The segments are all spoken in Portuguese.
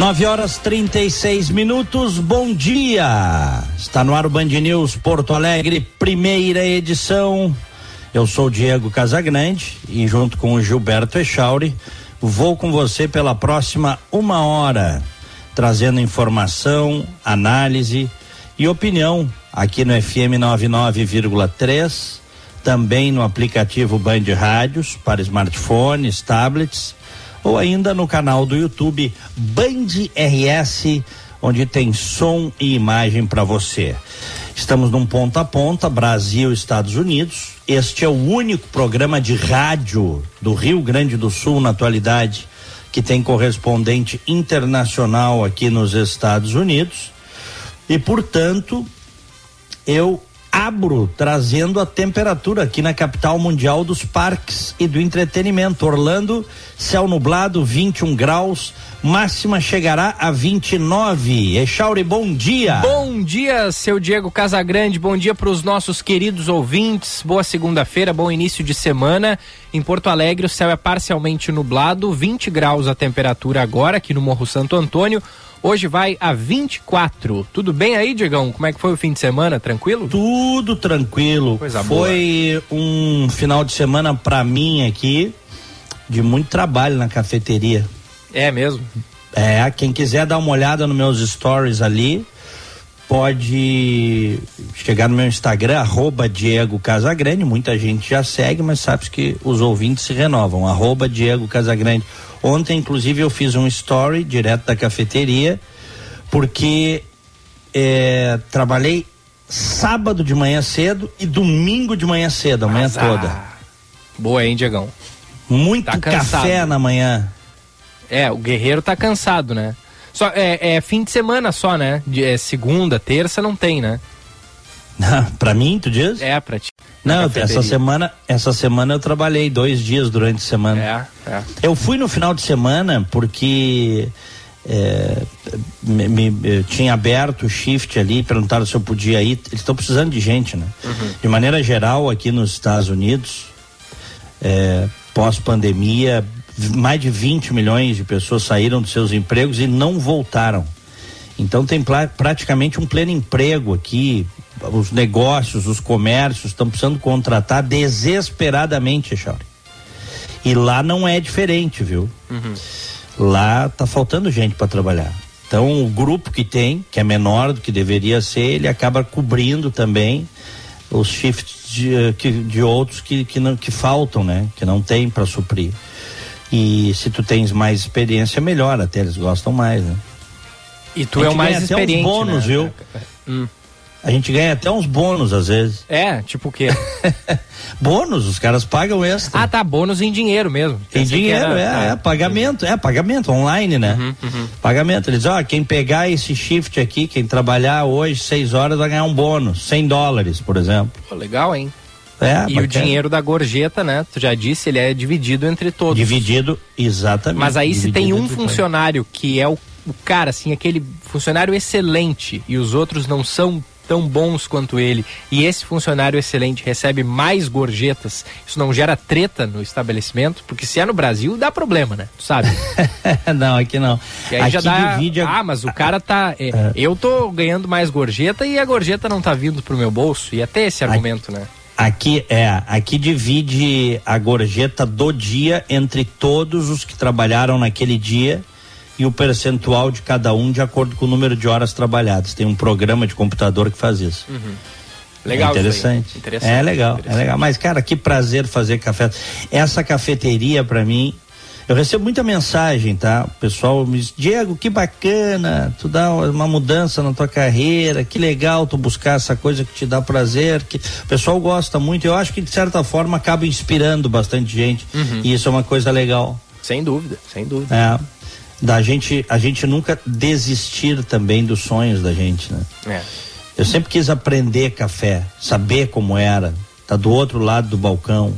Nove horas trinta e seis minutos, bom dia! Está no ar o Band News Porto Alegre, primeira edição. Eu sou Diego Casagrande e junto com o Gilberto Echauri vou com você pela próxima uma hora, trazendo informação, análise e opinião aqui no FM 99,3, também no aplicativo Band Rádios para smartphones, tablets ou ainda no canal do YouTube Band RS, onde tem som e imagem para você. Estamos num ponta a ponta, Brasil, Estados Unidos. Este é o único programa de rádio do Rio Grande do Sul na atualidade que tem correspondente internacional aqui nos Estados Unidos. E, portanto, eu abro trazendo a temperatura aqui na capital mundial dos parques e do entretenimento. Orlando, céu nublado, 21 graus, máxima chegará a 29. Echauri, bom dia. Bom dia, seu Diego Casagrande. Bom dia para os nossos queridos ouvintes. Boa segunda-feira, bom início de semana. Em Porto Alegre, o céu é parcialmente nublado, 20 graus a temperatura agora aqui no Morro Santo Antônio. Hoje vai a 24. Tudo bem aí, Diegão? Como é que foi o fim de semana? Tranquilo? Tudo tranquilo. Coisa foi um final de semana para mim aqui de muito trabalho na cafeteria. É mesmo? É, quem quiser dar uma olhada nos meus stories ali, pode chegar no meu Instagram, arroba Diego Casagrande, muita gente já segue, mas sabe que os ouvintes se renovam, arroba Diego Casagrande. Ontem, inclusive, eu fiz um story direto da cafeteria, porque é, trabalhei sábado de manhã cedo e domingo de manhã cedo, a manhã Azar. toda. Boa, hein, Diegão? Muito Tá café na manhã. É, o guerreiro tá cansado, né? Só, é, é fim de semana só, né? De, é, segunda, terça não tem, né? pra mim, tu diz? É, pra ti. Não, essa semana, essa semana eu trabalhei dois dias durante a semana. É, é. Eu fui no final de semana porque é, me, me- tinha aberto o shift ali, perguntaram se eu podia ir. Eles estão precisando de gente, né? De maneira geral, aqui nos Estados Unidos, é, pós-pandemia, mais de 20 milhões de pessoas saíram dos seus empregos e não voltaram. Então tem praticamente um pleno emprego aqui. Os negócios, os comércios estão precisando contratar desesperadamente, Chauri. E lá não é diferente, viu? Lá tá faltando gente para trabalhar. Então o grupo que tem, que é menor do que deveria ser, ele acaba cobrindo também os shifts de, eh, que- de outros que, que, não, que faltam, né? Que não tem para suprir. E se tu tens mais experiência, melhor, até eles gostam mais, né? E tu é o mais experiente, bônus, né? viu? Hum. A gente ganha até uns bônus às vezes. É, tipo o quê? bônus, os caras pagam extra. ah, tá, bônus em dinheiro mesmo. Que dinheiro, era- é, é, pagamento, é, pagamento online, né? Uhum, Pagamento. Eles, ó, quem pegar esse shift aqui, quem trabalhar hoje seis horas vai ganhar um bônus, 100 dólares, por exemplo. Pô, legal, hein? É, e o bacana. dinheiro da gorjeta, né? Tu já disse, ele é dividido entre todos. Dividido, exatamente. Mas aí se tem um funcionário que é o, o cara, assim, aquele funcionário excelente e os outros não são tão bons quanto ele, e esse funcionário excelente recebe mais gorjetas, isso não gera treta no estabelecimento? Porque se é no Brasil, dá problema, né? Tu sabe? não, aqui não. E aí aqui já dá. divide a- Ah, mas o cara tá. é, Eu tô ganhando mais gorjeta e a gorjeta não tá vindo pro meu bolso. E até esse argumento, né? Aqui é, aqui divide a gorjeta do dia entre todos os que trabalharam naquele dia e o percentual de cada um de acordo com o número de horas trabalhadas. Tem um programa de computador que faz isso. Legal, É interessante. Interessante, É legal, é interessante. legal. Mas, cara, que prazer fazer café. Essa cafeteria, pra mim, eu recebo muita mensagem, tá? O pessoal me diz, Diego, que bacana, tu dá uma mudança na tua carreira, que legal tu buscar essa coisa que te dá prazer, que o pessoal gosta muito. Eu acho que, de certa forma, acaba inspirando bastante gente. Uhum. E isso é uma coisa legal. Sem dúvida, sem dúvida. É. Da gente, a gente nunca desistir também dos sonhos da gente, né? É. Eu sempre quis aprender café, saber como era. Tá do outro lado do balcão.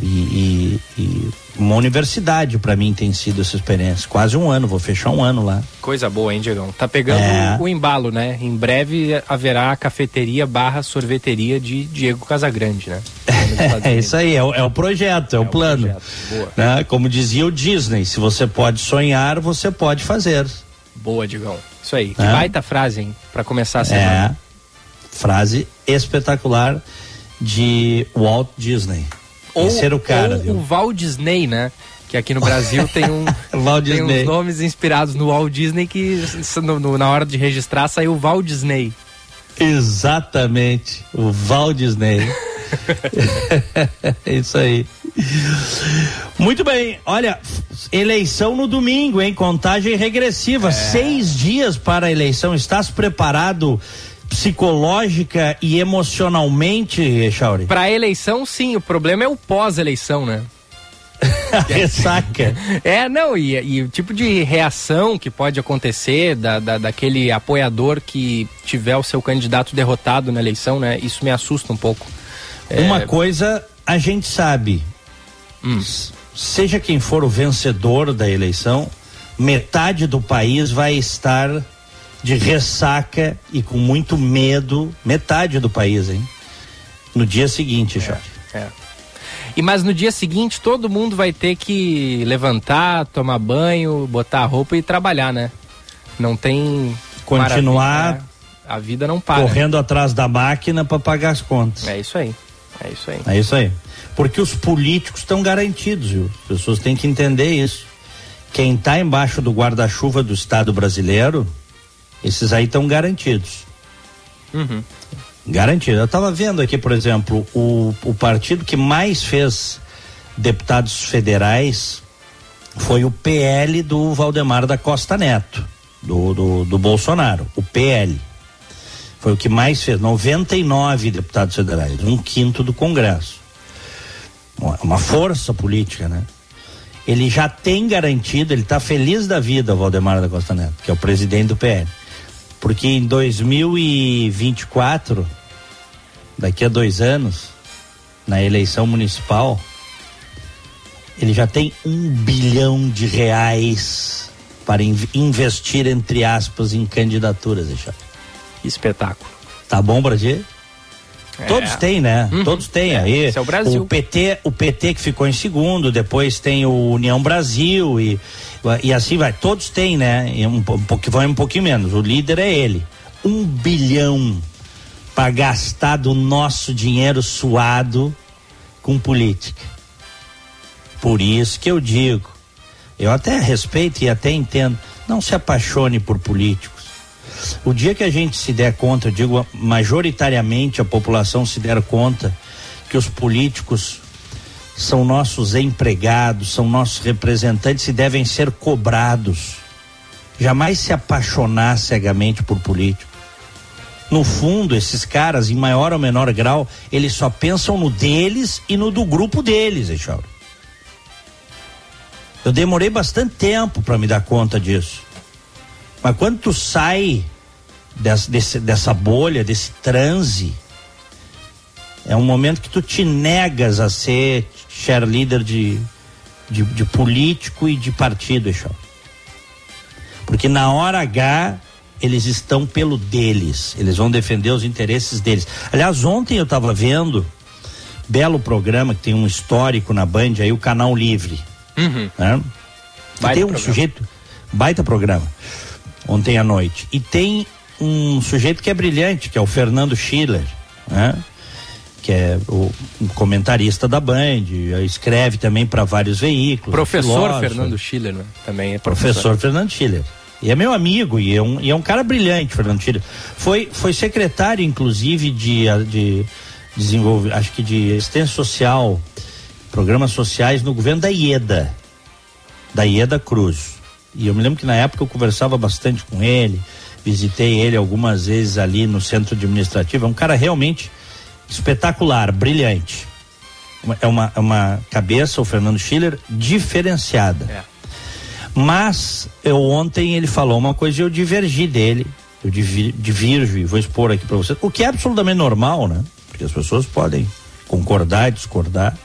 E, e, e uma universidade para mim tem sido essa experiência. Quase um ano, vou fechar um ano lá. Coisa boa, hein, Diegão? Tá pegando é. o, o, embalo, né? Em breve haverá a cafeteria barra sorveteria de Diego Casagrande, né? é isso aí, é o, é o projeto, é, é o plano. Projeto. Né? Como dizia o Disney, se você pode sonhar, você pode fazer. Boa, Digão. Isso aí. Que é. baita frase, hein? Pra começar a semana. É. Frase espetacular de Walt Disney. Ou, era o cara, ou o Walt Disney, né? Que aqui no Brasil tem, um, tem uns nomes inspirados no Walt Disney que no, no, na hora de registrar saiu o Walt Disney. Exatamente, o Walt Disney. é isso aí. Muito bem, olha, eleição no domingo, hein? Contagem regressiva, é. seis dias para a eleição. Estás preparado psicológica e emocionalmente, Chauri? Para a eleição, sim. O problema é o pós-eleição, né? Ressaca. é, não, e, e, o tipo de reação que pode acontecer da, da, daquele apoiador que tiver o seu candidato derrotado na eleição, né? Isso me assusta um pouco. Uma é... coisa a gente sabe, hum. seja quem for o vencedor da eleição, metade do país vai estar de ressaca e com muito medo, metade do país, hein? No dia seguinte, já. É, é. E mas no dia seguinte todo mundo vai ter que levantar, tomar banho, botar a roupa e trabalhar, né? Não tem continuar né? a vida não para. Correndo atrás da máquina para pagar as contas. É isso aí. É isso aí. É isso aí. Porque os políticos estão garantidos, viu? As pessoas têm que entender isso. Quem está embaixo do guarda-chuva do Estado brasileiro, esses aí estão garantidos. Uhum. Garantido. Eu estava vendo aqui, por exemplo, o, o partido que mais fez deputados federais foi o PL do Valdemar da Costa Neto, do, do, do Bolsonaro, o PL. Foi o que mais fez, 99 deputados federais, um quinto do Congresso. Uma força política, né? Ele já tem garantido, ele está feliz da vida, o Valdemar da Costa Neto, que é o presidente do PL. Porque em 2024, daqui a dois anos, na eleição municipal, ele já tem um bilhão de reais para investir, entre aspas, em candidaturas, deixa espetáculo. Tá bom pra ti? É. Todos têm, né? Uhum. Todos têm é. aí. Esse é o Brasil. O PT, o PT que ficou em segundo, depois tem o União Brasil e, e assim vai. Todos têm, né? Um, que vai um pouquinho menos. O líder é ele. Um bilhão para gastar do nosso dinheiro suado com política. Por isso que eu digo, eu até respeito e até entendo, não se apaixone por político o dia que a gente se der conta, digo majoritariamente a população se der conta que os políticos são nossos empregados, são nossos representantes e devem ser cobrados. Jamais se apaixonar cegamente por político. No fundo, esses caras, em maior ou menor grau, eles só pensam no deles e no do grupo deles, Echauro. Eu demorei bastante tempo para me dar conta disso. Mas quando tu sai dessa, desse, dessa bolha, desse transe, é um momento que tu te negas a ser cheerleader de, de, de político e de partido, Eixão. Porque na hora H eles estão pelo deles, eles vão defender os interesses deles. Aliás, ontem eu estava vendo belo programa que tem um histórico na Band aí, o Canal Livre. Uhum. Né? tem um programa. sujeito, baita programa ontem à noite. E tem um sujeito que é brilhante, que é o Fernando Schiller, né? Que é o comentarista da Band, escreve também para vários veículos. Professor Fernando Schiller, né? também é professor. professor Fernando Schiller. E é meu amigo, e é um, e é um cara brilhante, Fernando Schiller. Foi, foi secretário, inclusive, de, de desenvolver, acho que de assistência social, programas sociais no governo da IEDA, da IEDA Cruz. E eu me lembro que na época eu conversava bastante com ele, visitei ele algumas vezes ali no centro administrativo. É um cara realmente espetacular, brilhante. É uma, é uma cabeça, o Fernando Schiller, diferenciada. É. Mas eu ontem ele falou uma coisa e eu divergi dele. Eu divir, divirjo e vou expor aqui para você. O que é absolutamente normal, né? porque as pessoas podem concordar, discordar.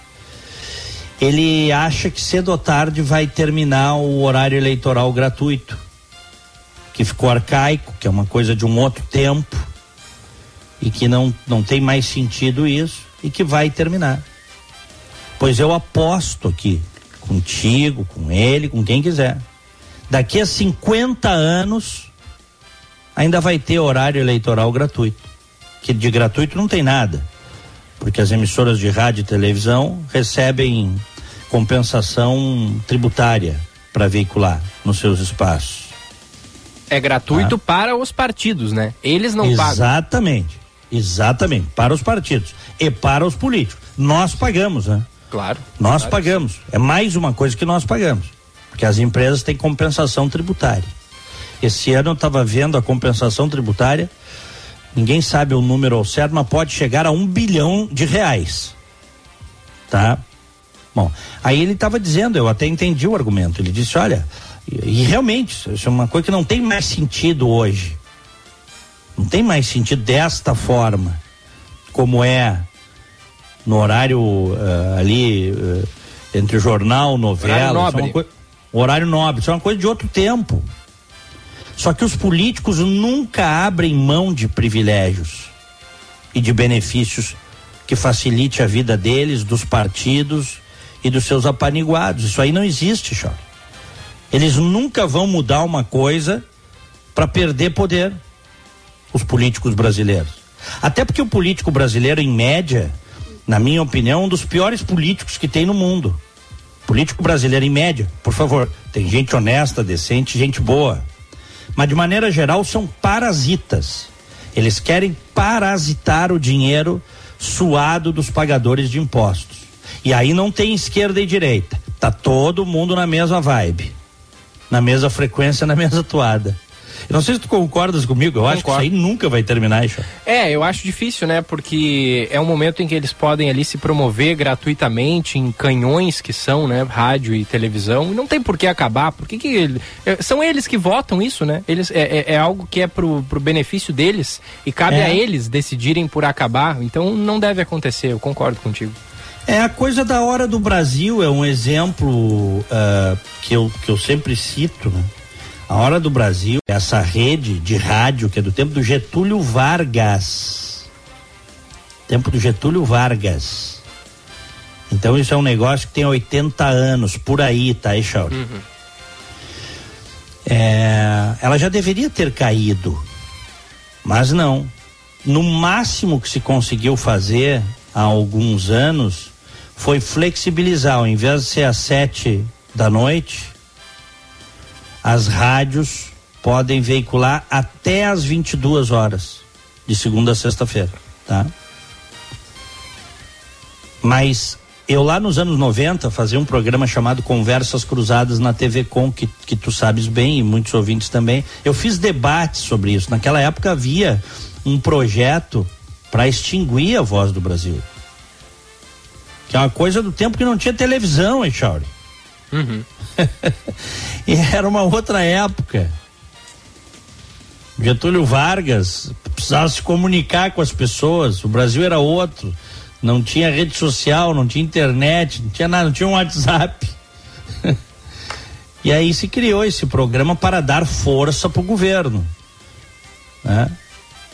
Ele acha que cedo ou tarde vai terminar o horário eleitoral gratuito, que ficou arcaico, que é uma coisa de um outro tempo e que não, não tem mais sentido isso e que vai terminar. Pois eu aposto aqui, contigo, com ele, com quem quiser. Daqui a 50 anos ainda vai ter horário eleitoral gratuito. Que de gratuito não tem nada. Porque as emissoras de rádio e televisão recebem compensação tributária para veicular nos seus espaços. É gratuito ah. para os partidos, né? Eles não Exatamente. pagam. Exatamente. Exatamente. Para os partidos e para os políticos. Nós pagamos, né? Claro. Nós claro. pagamos. É mais uma coisa que nós pagamos. Porque as empresas têm compensação tributária. Esse ano eu estava vendo a compensação tributária, ninguém sabe o número ao certo, mas pode chegar a um bilhão de reais. Tá? Bom, aí ele estava dizendo, eu até entendi o argumento. Ele disse: olha, e, e realmente, isso é uma coisa que não tem mais sentido hoje. Não tem mais sentido desta forma, como é no horário uh, ali uh, entre jornal, novela, horário nobre. Coisa, horário nobre, isso é uma coisa de outro tempo. Só que os políticos nunca abrem mão de privilégios e de benefícios que facilite a vida deles, dos partidos e dos seus apaniguados. Isso aí não existe, Chó. Eles nunca vão mudar uma coisa para perder poder. Os políticos brasileiros. Até porque o político brasileiro, em média, na minha opinião, é um dos piores políticos que tem no mundo. Político brasileiro, em média, por favor, tem gente honesta, decente, gente boa. Mas de maneira geral são parasitas. Eles querem parasitar o dinheiro suado dos pagadores de impostos. E aí não tem esquerda e direita. Tá todo mundo na mesma vibe. Na mesma frequência, na mesma toada. Eu não sei se tu concordas comigo, eu, acho que isso aí nunca vai terminar, isso. É, eu acho difícil, né? Porque é um momento em que eles podem ali se promover gratuitamente em canhões que são, né? Rádio e televisão. E não tem por que acabar. Porque que é, são eles que votam isso, né? Eles, é, é, é, algo que é pro, pro benefício deles e cabe é. a eles decidirem por acabar. Então não deve acontecer, eu concordo contigo. É a coisa da hora do Brasil, é um exemplo uh, que, eu, que eu sempre cito, né? A Hora do Brasil, essa rede de rádio que é do tempo do Getúlio Vargas. Tempo do Getúlio Vargas. Então isso é um negócio que tem 80 anos, por aí, tá, Echauri? Uhum. É, ela já deveria ter caído, mas não. No máximo que se conseguiu fazer há alguns anos foi flexibilizar, ao invés de ser às sete da noite, as rádios podem veicular até às 22 horas, de segunda a sexta-feira, tá? Mas eu lá nos anos 90 fazia um programa chamado Conversas Cruzadas na TV Com, que, que tu sabes bem e muitos ouvintes também. Eu fiz debates sobre isso. Naquela época havia um projeto para extinguir a voz do Brasil. Que é uma coisa do tempo que não tinha televisão, hein, Chauri? Uhum. e era uma outra época. Getúlio Vargas precisava se comunicar com as pessoas, o Brasil era outro. Não tinha rede social, não tinha internet, não tinha nada, não tinha um WhatsApp. e aí se criou esse programa para dar força para o governo. Né?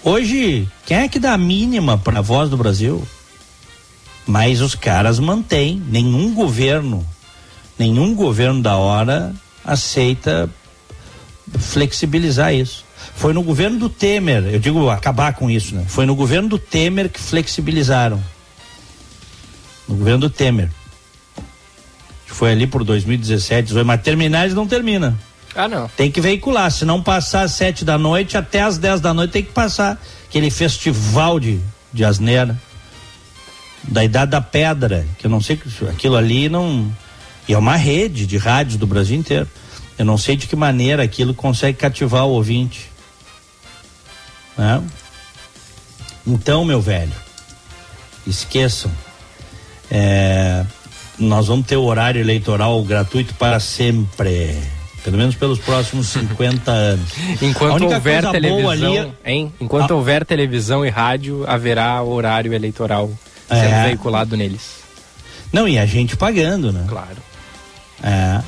Hoje, quem é que dá a mínima para a voz do Brasil? Mas os caras mantêm, nenhum governo nenhum governo da hora aceita flexibilizar isso. Foi no governo do Temer, eu digo acabar com isso, né? Foi no governo do Temer que flexibilizaram. No governo do Temer. Foi ali por 2017, mas terminar eles não termina. Ah, não. Tem que veicular, se não passar às sete da noite, até às dez da noite tem que passar aquele festival de, de asneira. Da idade da pedra, que eu não sei, aquilo ali não e é uma rede de rádios do Brasil inteiro. Eu não sei de que maneira aquilo consegue cativar o ouvinte. Né? Então, meu velho, esqueçam. É, nós vamos ter o horário eleitoral gratuito para sempre. Pelo menos pelos próximos 50 anos. Enquanto houver televisão, ali... hein? Enquanto Ah. houver televisão e rádio, haverá horário eleitoral sendo É. veiculado neles. Não, e a gente pagando, né? Claro. É.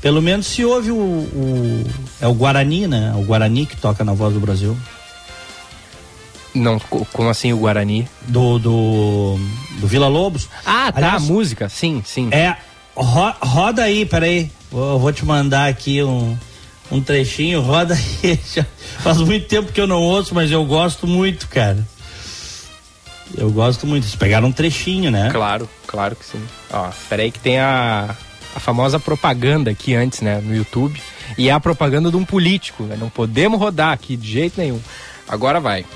Pelo menos se houve o, o- É o Guarani, né? O Guarani que toca na voz do Brasil. Não, co- como assim o Guarani? Do, do, do Vila Lobos. Ah, tá, Aliás, a música, sim, sim. É. ro- roda aí, peraí. Eu vou te mandar aqui um, um trechinho. Roda aí. Já faz muito tempo que eu não ouço, mas eu gosto muito, cara. Eu gosto muito. Eles pegaram um trechinho, né? Claro, claro que sim. Ó, peraí que tem a, a famosa propaganda aqui antes, né, no YouTube. E é a propaganda de um político, né? Não podemos rodar aqui de jeito nenhum. Agora vai.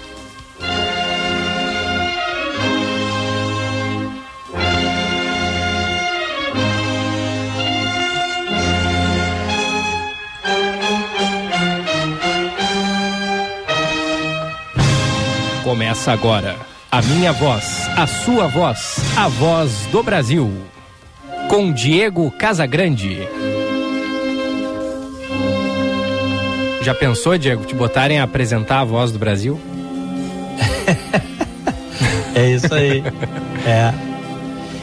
Começa agora. A minha voz, a sua voz, a voz do Brasil. Com Diego Casagrande. Já pensou, Diego, te botarem a apresentar a voz do Brasil? É isso aí. é.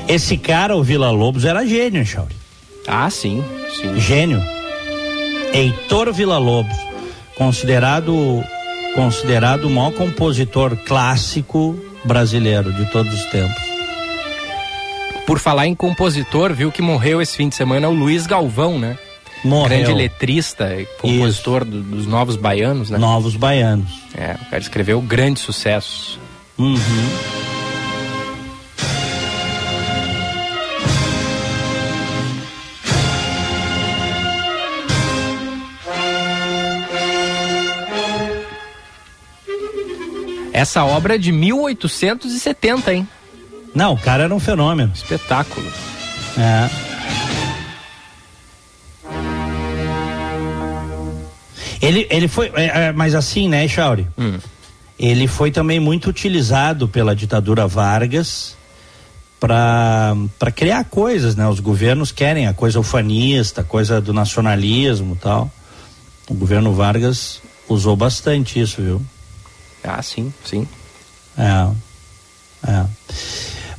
Esse cara, o Vila Lobos, era gênio, Chauri. Ah, sim, sim. Gênio. Heitor Vila Lobos, considerado considerado o maior compositor clássico brasileiro de todos os tempos. Por falar em compositor, viu que morreu esse fim de semana o Luiz Galvão, né? Morreu. Grande letrista e compositor do- dos Novos Baianos, né? Novos Baianos. É, o cara escreveu grandes sucessos. Uhum. Essa obra é de 1870, hein? Não, o cara era um fenômeno. Espetáculo. É. Ele, ele foi, é, é, mas assim, né, Chauri? Hum. Ele foi também muito utilizado pela ditadura Vargas para criar coisas, né? Os governos querem a coisa ufanista, a coisa do nacionalismo tal. O governo Vargas usou bastante isso, viu? Ah, sim, sim. É. É.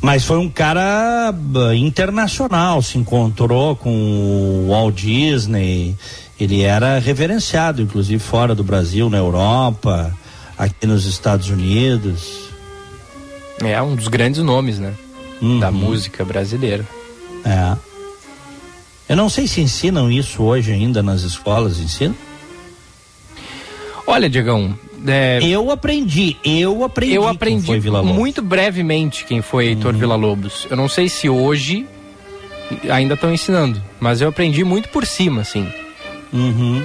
Mas foi um cara bah, internacional, se encontrou com o Walt Disney. Ele era reverenciado, inclusive fora do Brasil, na Europa, aqui nos Estados Unidos. É um dos grandes nomes, né? Uhum. Da música brasileira. É. Eu não sei se ensinam isso hoje ainda nas escolas, ensinam? Olha, Diegão, é, Eu aprendi, eu aprendi. eu quem aprendi foi Vila Lobos. muito brevemente quem foi Heitor Uhum. Villa-Lobos. Eu não sei se hoje ainda estão ensinando, mas eu aprendi muito por cima, assim. Uhum.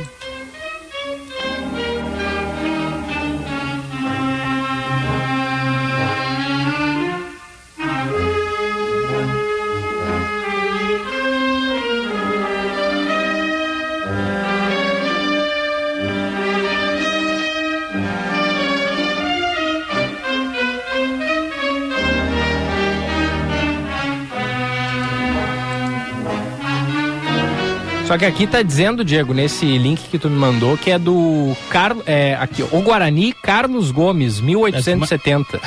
Só que aqui tá dizendo, Diego, nesse link que tu me mandou, que é do Carlos, é, aqui, o Guarani Carlos Gomes, 1870.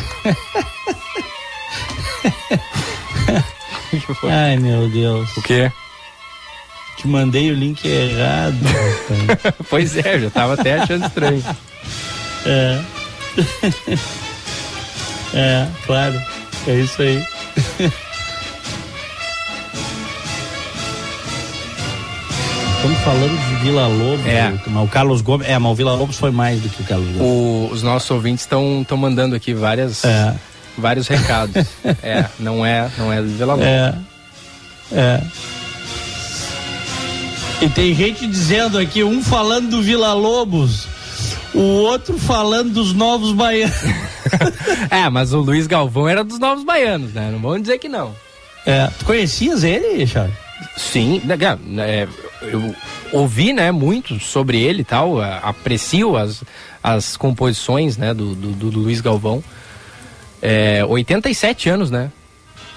Ai, meu Deus. O quê? Te mandei o link errado. pois é, já tava até achando estranho. É. é, claro. É isso aí. Estamos falando de Vila Lobos. É. Mas o Carlos Gomes. É, mas o Vila Lobos foi mais do que o Carlos Gomes. O- os nossos ouvintes estão mandando aqui várias, É. vários recados. é, não é, não é do Vila Lobos. É. É. E tem gente dizendo aqui, um falando do Vila Lobos, o outro falando dos novos baianos. É, mas o Luiz Galvão era dos Novos Baianos, né? Não vamos dizer que não. É. Tu conhecias ele, Charles? Sim, é, eu ouvi, né, muito sobre ele e tal, a- aprecio as, as composições, né, do, do, do Luiz Galvão. É, 87 anos, né?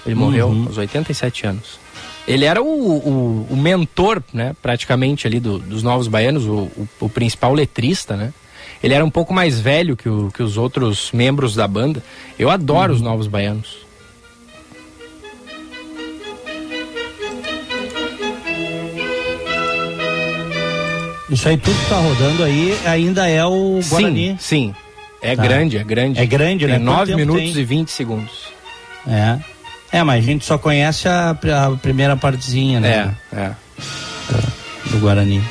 Ele morreu Uhum. aos 87 anos. Ele era o, o, o mentor, né, praticamente ali do, dos Novos Baianos, o, o, principal letrista, né? Ele era um pouco mais velho que, que os outros membros da banda. Eu adoro uhum. os Novos Baianos. Isso aí tudo que tá rodando aí ainda é o Guarani. Sim, sim. É tá. grande, é grande. É grande, né? 9 minutos tem? e 20 segundos. É. É, mas a gente só conhece a, a primeira partezinha, né? É, é. Do Guarani.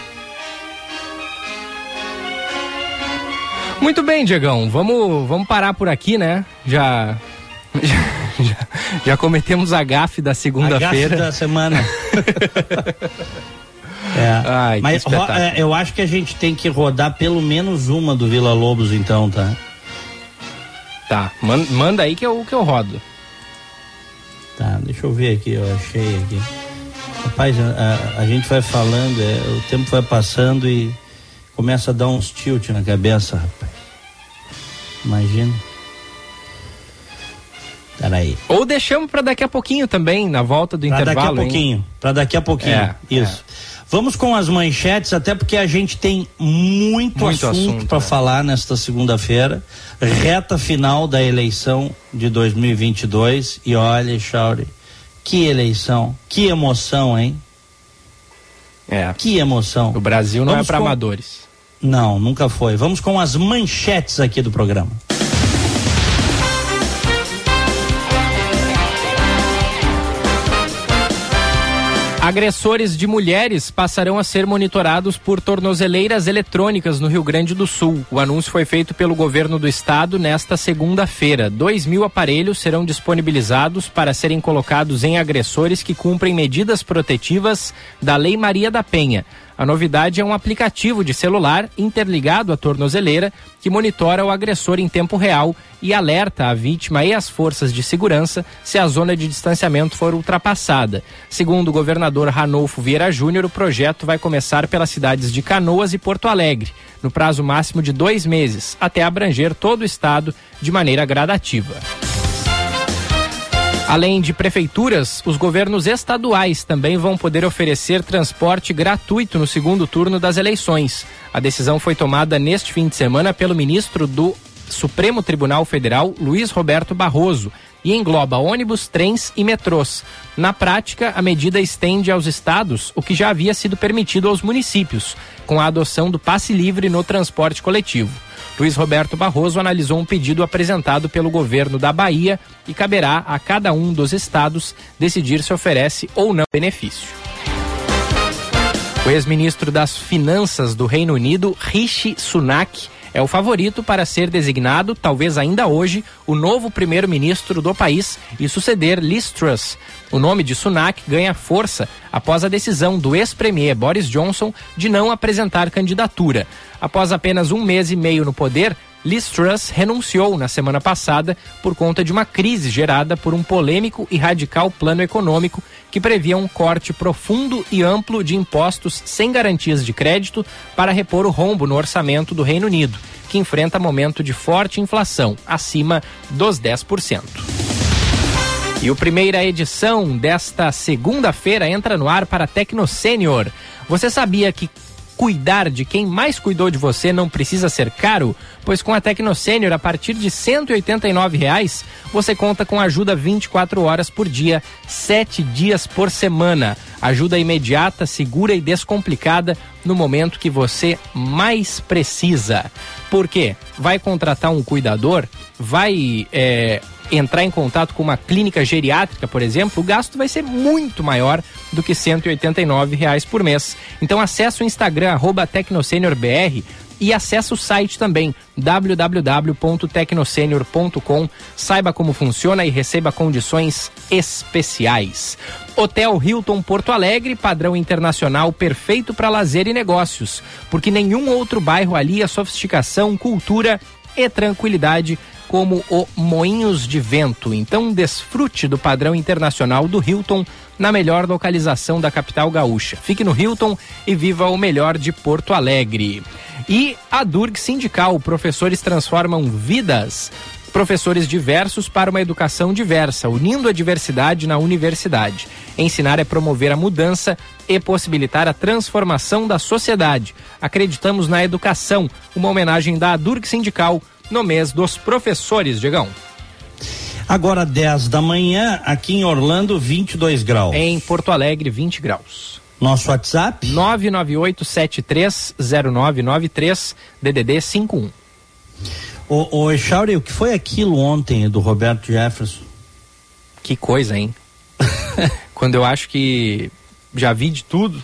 Muito bem, Diegão. Vamos, vamos parar por aqui, né? Já. Já, já, já cometemos a gafe da segunda-feira. da semana. É. Ai, Mas é, eu acho que a gente tem que rodar pelo menos uma do Vila Lobos, então, tá? Tá, manda aí que eu, que eu rodo. Tá, deixa eu ver aqui, eu achei aqui. Rapaz, a, a, a gente vai falando, é, o tempo vai passando e começa a dar uns tilt na cabeça, rapaz. Imagina. Peraí. Ou deixamos para daqui a pouquinho também, na volta do pra intervalo. Daqui a pouquinho, para daqui a pouquinho. É, Isso. É. Vamos com as manchetes, até porque a gente tem muito, muito assunto, assunto para é. falar nesta segunda-feira, reta final da eleição de 2022. E olha, Chauri, que eleição, que emoção, hein? É. Que emoção. O Brasil não é Vamos é para com... amadores. Não, nunca foi. Vamos com as manchetes aqui do programa. Agressores de mulheres passarão a ser monitorados por tornozeleiras eletrônicas no Rio Grande do Sul. O anúncio foi feito pelo governo do estado nesta segunda-feira. Dois mil aparelhos serão disponibilizados para serem colocados em agressores que cumprem medidas protetivas da Lei Maria da Penha. A novidade é um aplicativo de celular interligado à tornozeleira que monitora o agressor em tempo real e alerta a vítima e as forças de segurança se a zona de distanciamento for ultrapassada. Segundo o governador Ranolfo Vieira Júnior, o projeto vai começar pelas cidades de Canoas e Porto Alegre, no prazo máximo de dois meses, até abranger todo o estado de maneira gradativa. Além de prefeituras, os governos estaduais também vão poder oferecer transporte gratuito no segundo turno das eleições. A decisão foi tomada neste fim de semana pelo ministro do Supremo Tribunal Federal, Luiz Roberto Barroso, e engloba ônibus, trens e metrôs. Na prática, a medida estende aos estados o que já havia sido permitido aos municípios, com a adoção do passe livre no transporte coletivo. Luiz Roberto Barroso analisou um pedido apresentado pelo governo da Bahia e caberá a cada um dos estados decidir se oferece ou não benefício. O ex-ministro das Finanças do Reino Unido, Rishi Sunak, é o favorito para ser designado, talvez ainda hoje, o novo primeiro-ministro do país e suceder Liz Truss. O nome de Sunak ganha força após a decisão do ex-premier Boris Johnson de não apresentar candidatura. Após apenas um mês e meio no poder, Liz Truss renunciou na semana passada por conta de uma crise gerada por um polêmico e radical plano econômico que previa um corte profundo e amplo de impostos sem garantias de crédito para repor o rombo no orçamento do Reino Unido, que enfrenta momento de forte inflação, acima dos 10%. E o primeira edição desta segunda-feira entra no ar para Tecno Sênior. Você sabia que cuidar de quem mais cuidou de você não precisa ser caro? Pois com a Tecno Sênior, a partir de 189 reais, você conta com ajuda 24 horas por dia, 7 dias por semana. Ajuda imediata, segura e descomplicada no momento que você mais precisa. Por quê? Vai contratar um cuidador? Vai é, entrar em contato com uma clínica geriátrica, por exemplo, o gasto vai ser muito maior do que 189 reais por mês. Então acesse o Instagram arroba TecnoSeniorBR e acesse o site também www.tecnosenior.com. Saiba como funciona e receba condições especiais. Hotel Hilton Porto Alegre, padrão internacional perfeito para lazer e negócios, porque nenhum outro bairro alia sofisticação, cultura e tranquilidade como o Moinhos de Vento. Então desfrute do padrão internacional do Hilton na melhor localização da capital gaúcha. Fique no Hilton e viva o melhor de Porto Alegre. E a Durg Sindical, professores transformam vidas. Professores diversos para uma educação diversa, unindo a diversidade na universidade. Ensinar é promover a mudança e possibilitar a transformação da sociedade. Acreditamos na educação, uma homenagem da Durg Sindical no mês dos professores, Diegão. Agora 10 da manhã, aqui em Orlando, 22 graus. Em Porto Alegre, 20 graus. Nosso WhatsApp? 998730993 DDD 51. Ô, ô Echauri, o que foi aquilo ontem do Roberto Jefferson? Que coisa, hein? Quando eu acho que já vi de tudo,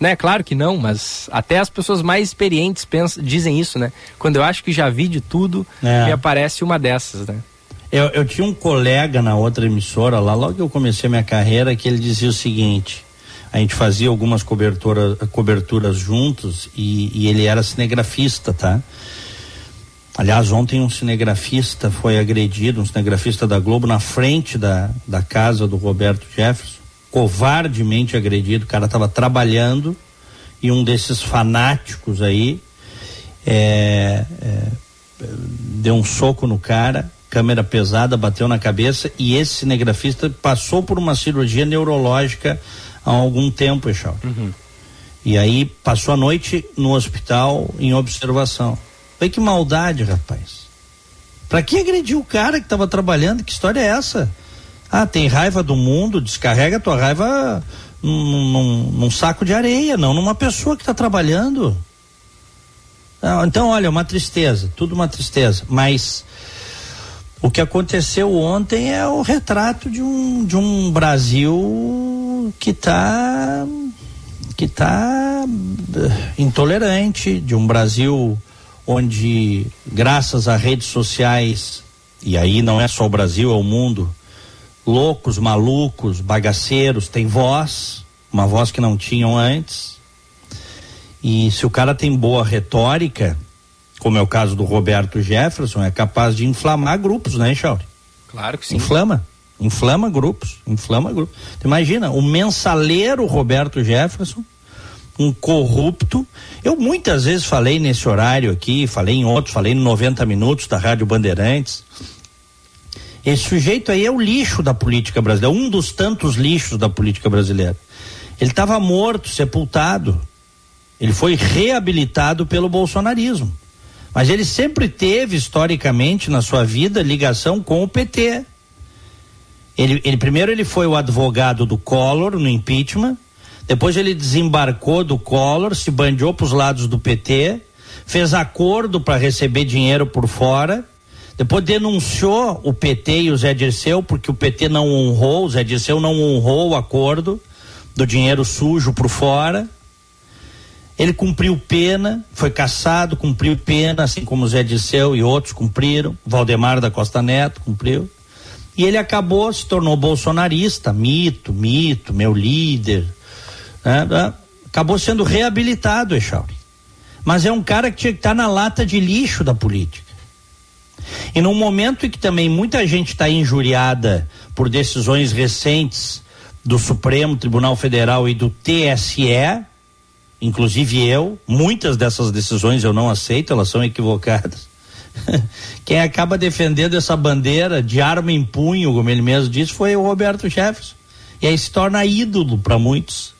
né? Claro que não, mas até as pessoas mais experientes pensam, dizem isso, né? Quando eu acho que já vi de tudo, é. me aparece uma dessas, né? Eu, eu tinha um colega na outra emissora lá, logo que eu comecei minha carreira, que ele dizia o seguinte: a gente fazia algumas cobertura, coberturas juntos e, e ele era cinegrafista, tá? Aliás, ontem um cinegrafista foi agredido, um cinegrafista da Globo, na frente da, da casa do Roberto Jefferson, covardemente agredido. O cara estava trabalhando e um desses fanáticos aí é, é, deu um soco no cara câmera pesada, bateu na cabeça e esse cinegrafista passou por uma cirurgia neurológica há algum tempo, Echal. Uhum. E aí passou a noite no hospital em observação. Vê que maldade, rapaz. Pra que agredir o cara que estava trabalhando? Que história é essa? Ah, tem raiva do mundo, descarrega tua raiva num, num, num saco de areia, não numa pessoa que está trabalhando. então, olha, uma tristeza, tudo uma tristeza. Mas o que aconteceu ontem é o retrato de um, de um Brasil que está que tá eh, intolerante, de um Brasil onde graças a redes sociais e aí não é só o Brasil, é o mundo, loucos, malucos, bagaceiros, tem voz, uma voz que não tinham antes. E se o cara tem boa retórica, como é o caso do Roberto Jefferson, é capaz de inflamar grupos, né, Chauri? Claro que sim. Inflama. Inflama grupos, inflama grupos. imagina, o mensaleiro Roberto Jefferson, um corrupto. Eu muitas vezes falei nesse horário aqui, falei em outros, falei no 90 minutos da Rádio Bandeirantes. Esse sujeito aí é o lixo da política brasileira, um dos tantos lixos da política brasileira. Ele estava morto, sepultado. Ele foi reabilitado pelo bolsonarismo. Mas ele sempre teve, historicamente, na sua vida, ligação com o PT. Ele, ele primeiro ele foi o advogado do Collor no impeachment, depois ele desembarcou do Collor, se bandeou para os lados do PT, fez acordo para receber dinheiro por fora, depois denunciou o PT e o Zé Dirceu porque o PT não honrou, o Zé Dirceu não honrou o acordo do dinheiro sujo por fora. Ele cumpriu pena, foi caçado, cumpriu pena, assim como Zé Disseu e outros cumpriram, Valdemar da Costa Neto cumpriu. E ele acabou, se tornou bolsonarista, mito, mito, meu líder. Né? né? Acabou sendo reabilitado, Echauri. Mas é um cara que tinha que estar na lata de lixo da política. E num momento em que também muita gente está injuriada por decisões recentes do Supremo Tribunal Federal e do TSE, inclusive eu, muitas dessas decisões eu não aceito, elas são equivocadas. Quem acaba defendendo essa bandeira de arma em punho, como ele mesmo disse, foi o Roberto Jefferson. E aí se torna ídolo para muitos.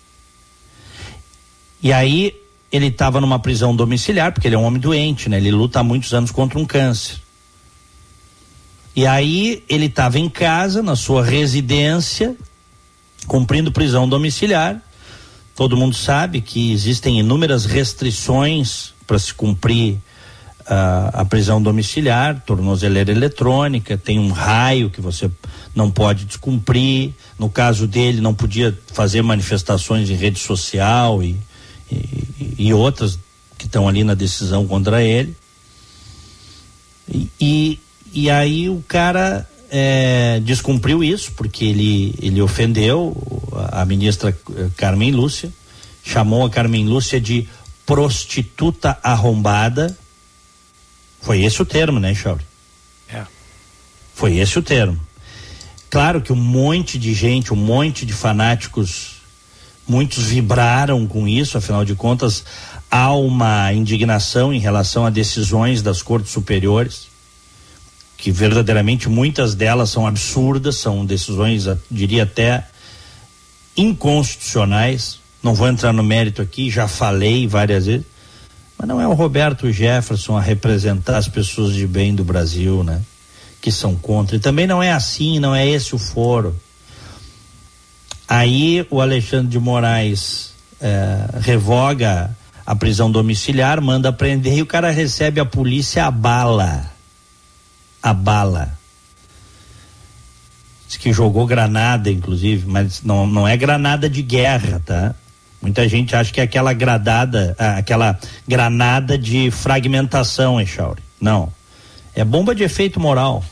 E aí ele estava numa prisão domiciliar, porque ele é um homem doente, né? Ele luta há muitos anos contra um câncer. E aí ele estava em casa, na sua residência, cumprindo prisão domiciliar, Todo mundo sabe que existem inúmeras restrições para se cumprir uh, a prisão domiciliar, tornozeleira eletrônica, tem um raio que você não pode descumprir. No caso dele, não podia fazer manifestações em rede social e, e, e outras que estão ali na decisão contra ele. E, e aí o cara é, descumpriu isso, porque ele, ele ofendeu a ministra eh, Carmen Lúcia, chamou a Carmen Lúcia de prostituta arrombada. Foi esse o termo, né, Chauri? É. Foi esse o termo. Claro que um monte de gente, um monte de fanáticos, muitos vibraram com isso, afinal de contas, há uma indignação em relação a decisões das cortes superiores que verdadeiramente muitas delas são absurdas, são decisões, diria até inconstitucionais. Não vou entrar no mérito aqui, já falei várias vezes. Mas não é o Roberto Jefferson a representar as pessoas de bem do Brasil, né? Que são contra. E também não é assim, não é esse o foro. Aí o Alexandre de Moraes é, revoga a prisão domiciliar, manda prender e o cara recebe a polícia a bala. A bala. Diz que jogou granada, inclusive, mas não, não é granada de guerra, tá? Muita gente acha que é aquela gradada, ah, aquela granada de fragmentação, Echauri. Não. É bomba de efeito moral.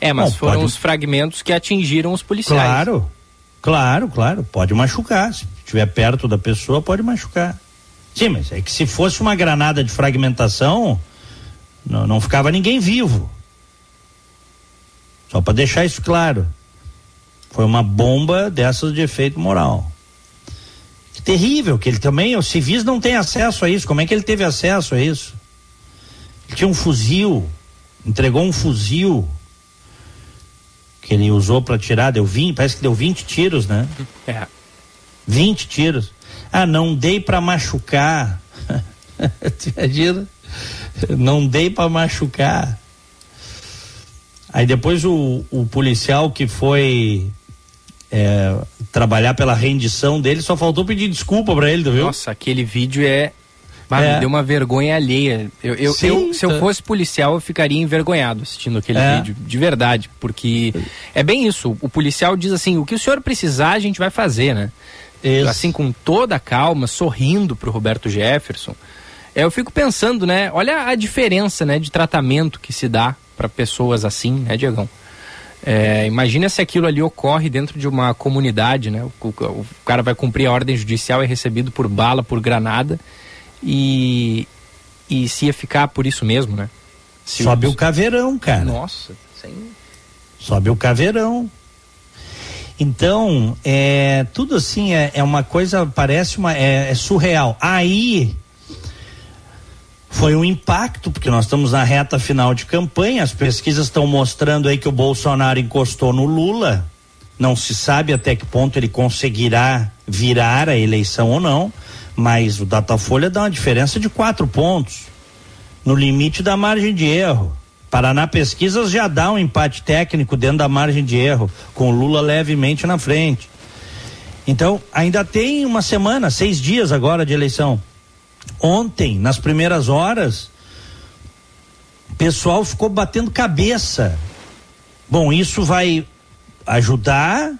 É, mas Bom, foram pode... os fragmentos que atingiram os policiais. Claro, claro, claro. Pode machucar. Se estiver perto da pessoa, pode machucar. Sim, mas é que se fosse uma granada de fragmentação, não, não ficava ninguém vivo. Só para deixar isso claro. Foi uma bomba dessas de efeito moral. Que terrível, que ele também, os civis não têm acesso a isso. Como é que ele teve acesso a isso? Ele tinha um fuzil, entregou um fuzil que ele usou para tirar, deu 20, parece que deu 20 tiros, né? É. 20 tiros. Ah, não dei para machucar. Imagina? Não dei para machucar. Aí depois o, o policial que foi é, trabalhar pela rendição dele, só faltou pedir desculpa para ele, viu? Nossa, aquele vídeo é. Mas é. me deu uma vergonha alheia. Eu, eu, Sim, eu se eu tá. fosse policial, eu ficaria envergonhado assistindo aquele é. vídeo, de verdade, porque é bem isso. O policial diz assim: o que o senhor precisar, a gente vai fazer, né? Isso. assim com toda a calma, sorrindo para o Roberto Jefferson. É, eu fico pensando, né? Olha a diferença, né, de tratamento que se dá para pessoas assim, né, Diegão? É, imagina se aquilo ali ocorre dentro de uma comunidade, né? O, o, cara vai cumprir a ordem judicial, é recebido por bala, por granada e e se ia ficar por isso mesmo, né? Se Sobe o, o caveirão, cara. Nossa, sem... Sobe o caveirão. Então, é, tudo assim é, é uma coisa, parece uma. É, é, surreal. Aí foi um impacto, porque nós estamos na reta final de campanha, as pesquisas estão mostrando aí que o Bolsonaro encostou no Lula. Não se sabe até que ponto ele conseguirá virar a eleição ou não, mas o Datafolha dá uma diferença de quatro pontos, no limite da margem de erro. Paraná Pesquisas já dá um empate técnico dentro da margem de erro, com Lula levemente na frente. Então, ainda tem uma semana, seis dias agora de eleição. Ontem, nas primeiras horas, o pessoal ficou batendo cabeça. Bom, isso vai ajudar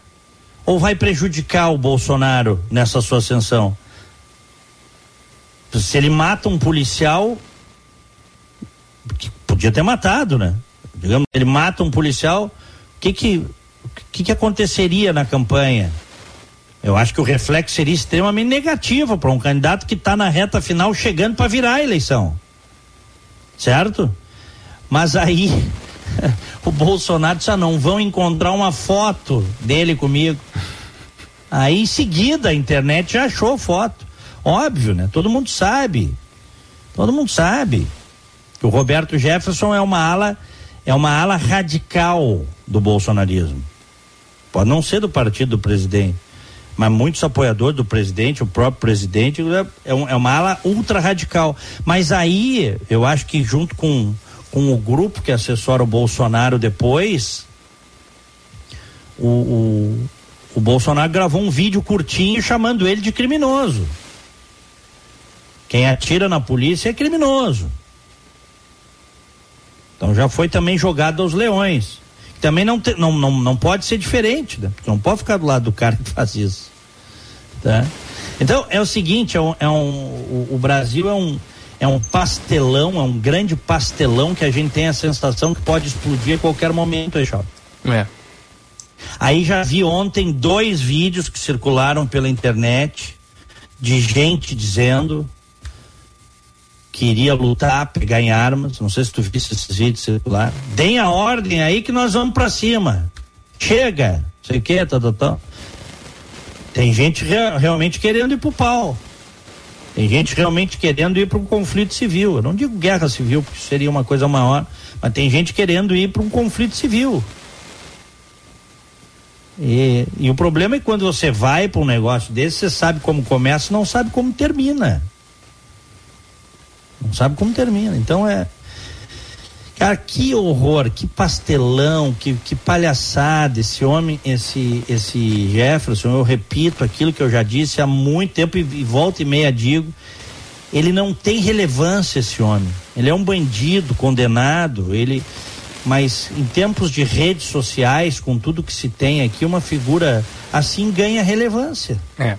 ou vai prejudicar o Bolsonaro nessa sua ascensão? Se ele mata um policial, podia ter matado, né? Digamos, ele mata um policial, o que que, que que aconteceria na campanha? Eu acho que o reflexo seria extremamente negativo para um candidato que está na reta final chegando para virar a eleição. Certo? Mas aí o Bolsonaro disse: ah, não vão encontrar uma foto dele comigo. Aí em seguida a internet já achou foto. Óbvio, né? Todo mundo sabe. Todo mundo sabe que o Roberto Jefferson é uma ala é uma ala radical do bolsonarismo. Pode não ser do partido do presidente, mas muitos apoiadores do presidente, o próprio presidente, é, é, um, é uma ala ultra radical. Mas aí, eu acho que junto com, com o grupo que assessora o Bolsonaro depois, o, o, o Bolsonaro gravou um vídeo curtinho chamando ele de criminoso. Quem atira na polícia é criminoso. Então já foi também jogado aos leões. Também não, te, não, não, não pode ser diferente, né? Não pode ficar do lado do cara que faz isso. Tá? Então é o seguinte, é um, é um o, o, Brasil é um, é um pastelão, é um grande pastelão que a gente tem a sensação que pode explodir a qualquer momento, aí, É. Aí já vi ontem dois vídeos que circularam pela internet de gente dizendo queria lutar, pegar em armas. Não sei se tu viste esses vídeos circular. Deem a ordem aí que nós vamos para cima. Chega, sei o que, tá, tá, tá. Tem gente re realmente querendo ir pro pau. Tem gente realmente querendo ir para um conflito civil. Eu não digo guerra civil, porque seria uma coisa maior, mas tem gente querendo ir para um conflito civil. E, e, o problema é quando você vai para um negócio desse, você sabe como começa, não sabe como termina. Não sabe como termina. Então é. Cara, que horror, que pastelão, que, que palhaçada esse homem, esse, esse Jefferson, eu repito aquilo que eu já disse há muito tempo e, e volta e meia digo, ele não tem relevância esse homem. Ele é um bandido condenado, ele mas em tempos de redes sociais, com tudo que se tem aqui, uma figura assim ganha relevância. É.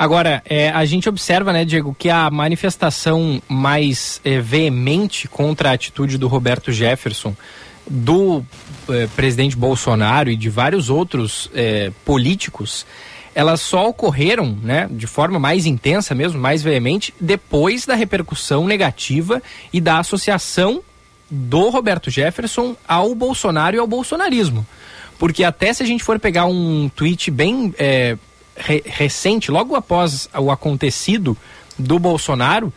Agora, é, a gente observa, né, Diego, que a manifestação mais é, veemente contra a atitude do Roberto Jefferson, do é, presidente Bolsonaro e de vários outros é, políticos, elas só ocorreram, né, de forma mais intensa mesmo, mais veemente, depois da repercussão negativa e da associação do Roberto Jefferson ao Bolsonaro e ao bolsonarismo. Porque até se a gente for pegar um tweet bem é, re recente, logo após o acontecido do Bolsonaro,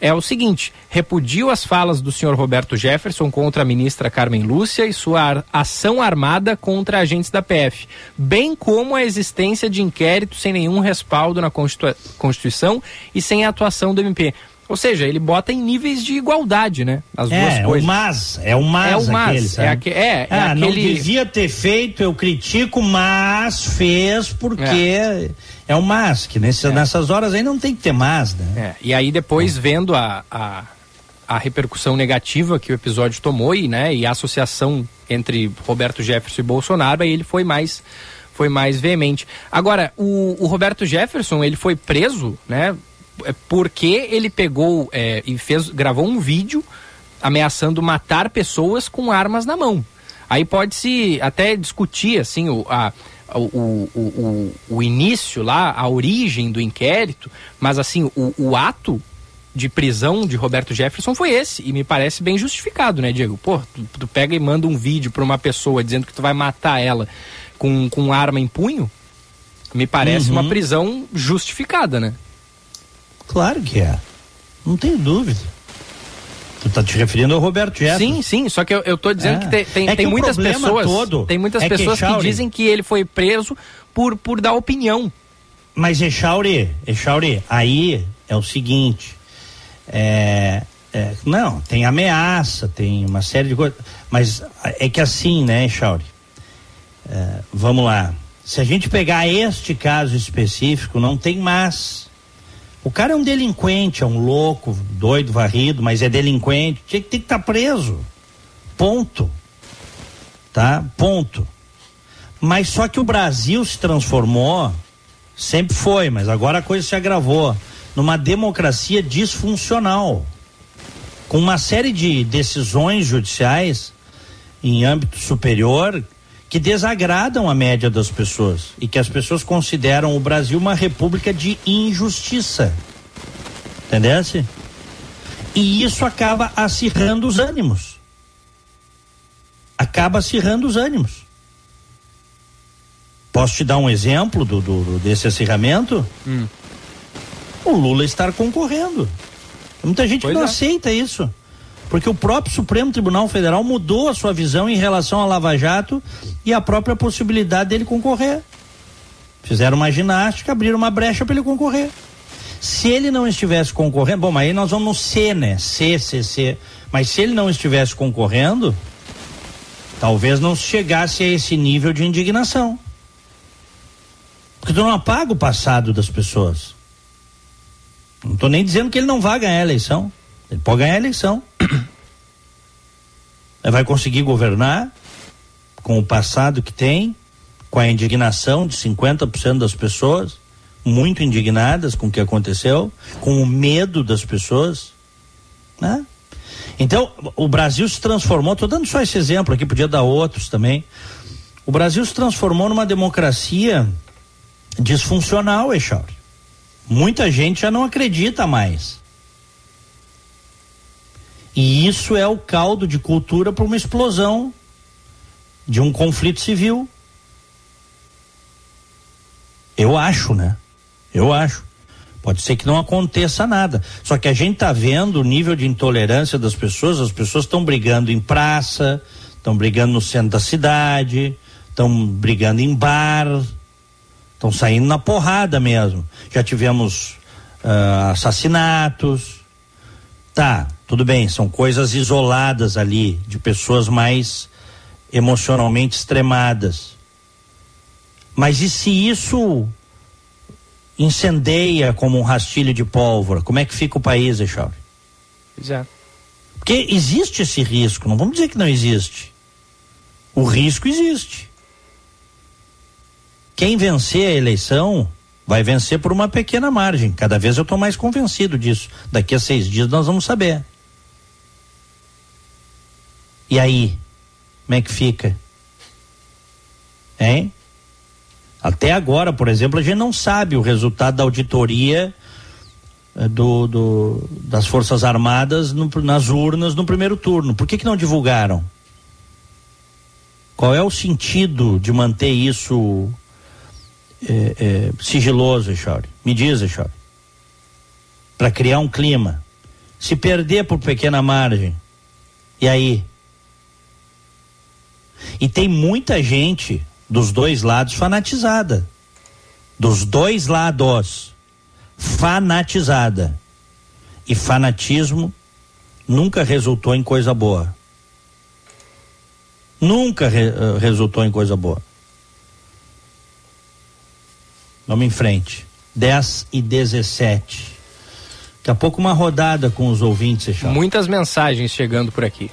é o seguinte: repudio as falas do senhor Roberto Jefferson contra a ministra Carmen Lúcia e sua ação armada contra agentes da PF, bem como a existência de inquérito sem nenhum respaldo na Constituição e sem a atuação do MP. Ou seja, ele bota em níveis de igualdade, né? As é, duas coisas. É o mas, é o mas, é o mas aquele, sabe? É, aque, é, é ah, aquele... não devia ter feito, eu critico, mas fez porque é, é o mas, que nesse, é. nessas horas aí não tem que ter mas, né? É, e aí depois vendo a, a, a repercussão negativa que o episódio tomou e, né, e a associação entre Roberto Jefferson e Bolsonaro, aí ele foi mais foi mais veemente. Agora, o, o Roberto Jefferson, ele foi preso, né? É porque ele pegou é, e fez, gravou um vídeo ameaçando matar pessoas com armas na mão. Aí pode-se até discutir assim o, a, o, o, o, início lá, a origem do inquérito, mas assim, o, o ato de prisão de Roberto Jefferson foi esse, e me parece bem justificado, né, Diego? Pô, tu, tu pega e manda um vídeo para uma pessoa dizendo que tu vai matar ela com, com arma em punho, me parece uhum. uma prisão justificada, né? Claro que é. Não tenho dúvida. Tu tá te referindo ao Roberto Jefferson. Sim, sim, só que eu, eu tô dizendo é. que tem, tem, é tem muitas pessoas. Todo tem muitas é pessoas que, que, dizem que ele foi preso por, por dar opinião. Mas Echauri, Echauri, aí é o seguinte. É, é, não, tem ameaça, tem uma série de coisas. Mas é que assim, né, Echauri? É, vamos lá. Se a gente pegar este caso específico, não tem mais o cara é um delinquente, é um louco, doido, varrido, mas é delinquente. Tinha que ter que estar tá preso. Ponto. Tá? Ponto. Mas só que o Brasil se transformou, sempre foi, mas agora a coisa se agravou, numa democracia disfuncional. Com uma série de decisões judiciais em âmbito superior que desagradam a média das pessoas e que as pessoas consideram o Brasil uma república de injustiça. Entendesse? E isso acaba acirrando os ânimos. Acaba acirrando os ânimos. Posso te dar um exemplo do, do desse acirramento? Hum. O Lula estar concorrendo. muita gente pois não é. aceita isso porque o próprio Supremo Tribunal Federal mudou a sua visão em relação à Lava Jato e a própria possibilidade dele concorrer. Fizeram uma ginástica, abriram uma brecha para ele concorrer. Se ele não estivesse concorrendo, bom, mas aí nós vamos no C, né? C, C, C. Mas se ele não estivesse concorrendo, talvez não chegasse a esse nível de indignação. Porque tu não apaga o passado das pessoas. Não estou nem dizendo que ele não vai ganhar a eleição. Ele pode ganhar a eleição. Ele vai conseguir governar com o passado que tem, com a indignação de 50% das pessoas, muito indignadas com o que aconteceu, com o medo das pessoas, né? Então, o Brasil se transformou, estou dando só esse exemplo aqui, podia dar outros também. O Brasil se transformou numa democracia disfuncional, Echauri. Muita gente já não acredita mais. E isso é o caldo de cultura para uma explosão de um conflito civil. Eu acho, né? Eu acho. Pode ser que não aconteça nada. Só que a gente está vendo o nível de intolerância das pessoas. As pessoas estão brigando em praça, estão brigando no centro da cidade, estão brigando em bar, estão saindo na porrada mesmo. Já tivemos uh, assassinatos. Tá, tudo bem, são coisas isoladas ali, de pessoas mais emocionalmente extremadas. Mas e se isso incendeia como um rastilho de pólvora, como é que fica o país, Echauri? Exato. Porque existe esse risco, não vamos dizer que não existe. O risco existe. Quem vencer a eleição vai vencer por uma pequena margem. Cada vez eu estou mais convencido disso. Daqui a seis dias nós vamos saber. E aí? Como é que fica? Hein? Até agora, por exemplo, a gente não sabe o resultado da auditoria eh, do, do, das Forças Armadas no, nas urnas no primeiro turno. Por que, que não divulgaram? Qual é o sentido de manter isso é, é, sigiloso, Echauri? Me diz, Echauri. Para criar um clima. Se perder por pequena margem, e aí? E tem muita gente dos dois lados fanatizada. Dos dois lados. Fanatizada. E fanatismo nunca resultou em coisa boa. Nunca re, uh, resultou em coisa boa. Vamos em frente. 10 e 17. Daqui a pouco uma rodada com os ouvintes. Muitas mensagens chegando por aqui.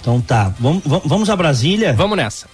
Então tá. Vamos, vamos a Brasília? Vamos nessa.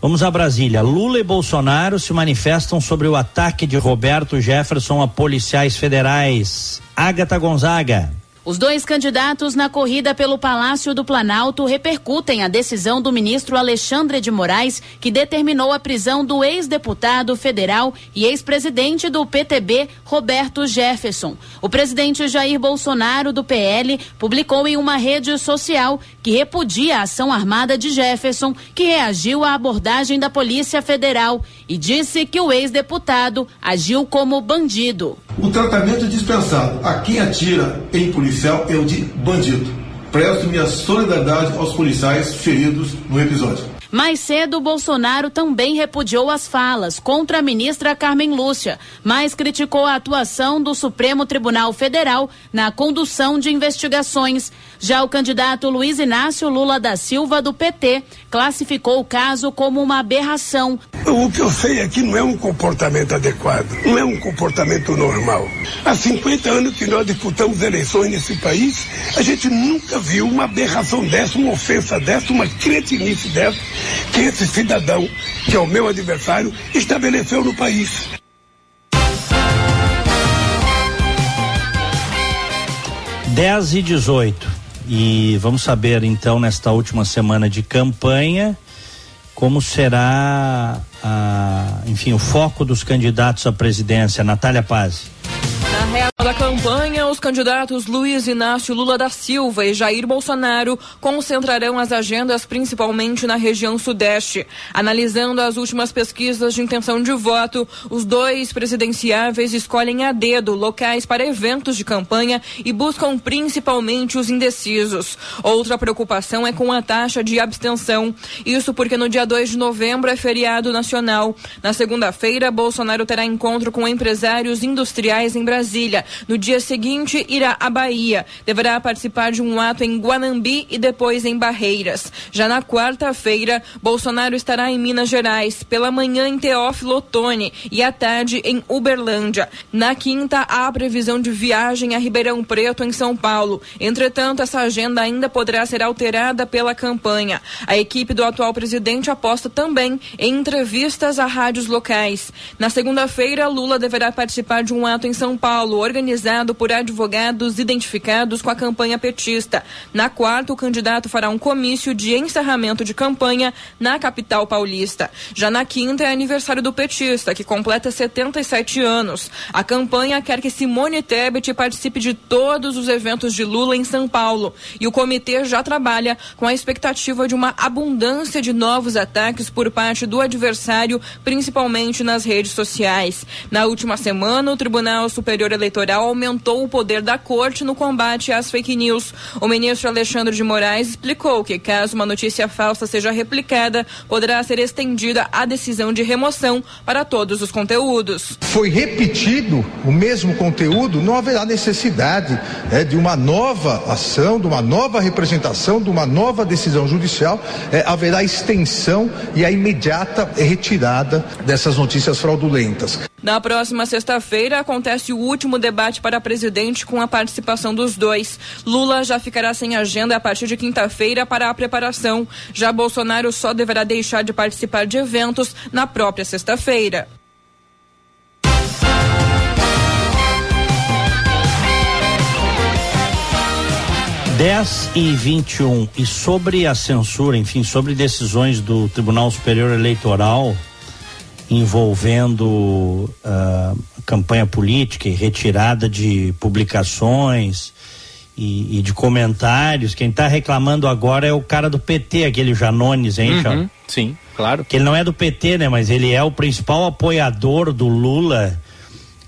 Vamos a Brasília. Lula e Bolsonaro se manifestam sobre o ataque de Roberto Jefferson a policiais federais. Agatha Gonzaga. Os dois candidatos na corrida pelo Palácio do Planalto repercutem a decisão do ministro Alexandre de Moraes, que determinou a prisão do ex-deputado federal e ex-presidente do PTB, Roberto Jefferson. O presidente Jair Bolsonaro, do PL, publicou em uma rede social que repudia a ação armada de Jefferson, que reagiu à abordagem da Polícia Federal e disse que o ex-deputado agiu como bandido. O tratamento dispensado a quem atira em polícia policial é o de bandido. Presto minha solidariedade aos policiais feridos no episódio. Mais cedo, Bolsonaro também repudiou as falas contra a ministra Carmen Lúcia, mas criticou a atuação do Supremo Tribunal Federal na condução de investigações. Já o candidato Luiz Inácio Lula da Silva, do PT, classificou o caso como uma aberração. O que eu sei é que não é um comportamento adequado, não é um comportamento normal. Há 50 anos que nós disputamos eleições nesse país, a gente nunca viu uma aberração dessa, uma ofensa dessa, uma cretinice dessa que esse cidadão, que é o meu adversário, estabeleceu no país. Dez e dezoito. E vamos saber então nesta última semana de campanha como será, a, enfim, o foco dos candidatos à presidência. Natália Paz. Na reta da campanha, os candidatos Luiz Inácio Lula da Silva e Jair Bolsonaro concentrarão as agendas principalmente na região sudeste. Analisando as últimas pesquisas de intenção de voto, os dois presidenciáveis escolhem a dedo locais para eventos de campanha e buscam principalmente os indecisos. Outra preocupação é com a taxa de abstenção. Isso porque no dia 2 de novembro é feriado nacional. Na segunda-feira, Bolsonaro terá encontro com empresários industriais em Brasília Brasília. No dia seguinte, irá à Bahia. Deverá participar de um ato em Guanambi e depois em Barreiras. Já na quarta-feira, Bolsonaro estará em Minas Gerais, pela manhã em Teófilo Otoni e à tarde em Uberlândia. Na quinta, há a previsão de viagem a Ribeirão Preto, em São Paulo. Entretanto, essa agenda ainda poderá ser alterada pela campanha. A equipe do atual presidente aposta também em entrevistas a rádios locais. Na segunda-feira, Lula deverá participar de um ato em São Paulo Paulo, organizado por advogados identificados com a campanha petista. Na quarta, o candidato fará um comício de encerramento de campanha na capital paulista. Já na quinta é aniversário do petista, que completa 77 anos. A campanha quer que Simone Tebet participe de todos os eventos de Lula em São Paulo. E o comitê já trabalha com a expectativa de uma abundância de novos ataques por parte do adversário, principalmente nas redes sociais. Na última semana, o Tribunal Superior Eleitoral aumentou o poder da corte no combate às fake news. O ministro Alexandre de Moraes explicou que, caso uma notícia falsa seja replicada, poderá ser estendida a decisão de remoção para todos os conteúdos. Foi repetido o mesmo conteúdo, não haverá necessidade é, de uma nova ação, de uma nova representação, de uma nova decisão judicial. É, haverá extensão e a imediata retirada dessas notícias fraudulentas. Na próxima sexta-feira acontece o último debate para presidente com a participação dos dois. Lula já ficará sem agenda a partir de quinta-feira para a preparação. Já Bolsonaro só deverá deixar de participar de eventos na própria sexta-feira. Dez e 21 e sobre a censura, enfim, sobre decisões do Tribunal Superior Eleitoral envolvendo uh, campanha política e retirada de publicações e, e de comentários. Quem está reclamando agora é o cara do PT, aquele Janones, hein, uhum, Sim, claro. Que ele não é do PT, né? Mas ele é o principal apoiador do Lula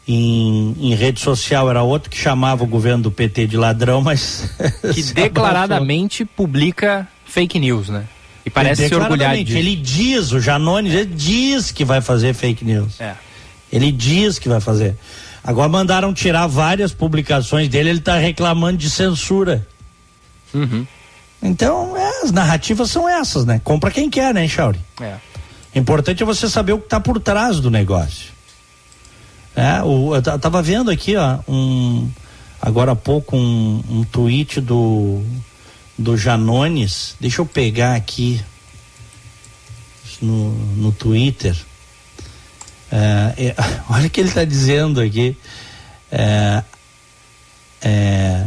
em, em rede social. Era outro que chamava o governo do PT de ladrão, mas. Que declaradamente publica fake news, né? E parece se orgulhar disso. Ele diz, o Janones, ele diz que vai fazer fake news. É. Ele diz que vai fazer. Agora mandaram tirar várias publicações dele, ele está reclamando de censura. Uhum. Então, é, as narrativas são essas, né? Compra quem quer, né, Chauri? É. Importante é você saber o que está por trás do negócio. É, o, eu tava vendo aqui, ó, um, agora há pouco um, um tweet do do Janones, deixa eu pegar aqui no, no Twitter. É, é, olha o que ele está dizendo aqui. É, é,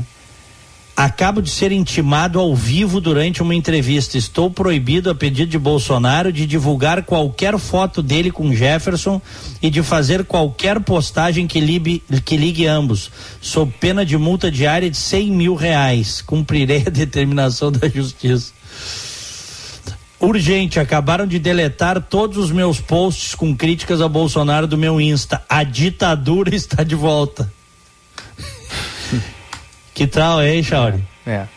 Acabo de ser intimado ao vivo durante uma entrevista. Estou proibido, a pedido de Bolsonaro, de divulgar qualquer foto dele com Jefferson e de fazer qualquer postagem que ligue, que ligue ambos, sob pena de multa diária de 100 mil reais. Cumprirei a determinação da justiça. Urgente, acabaram de deletar todos os meus posts com críticas a Bolsonaro do meu Insta. A ditadura está de volta. Que tal, hein, Chauri? É.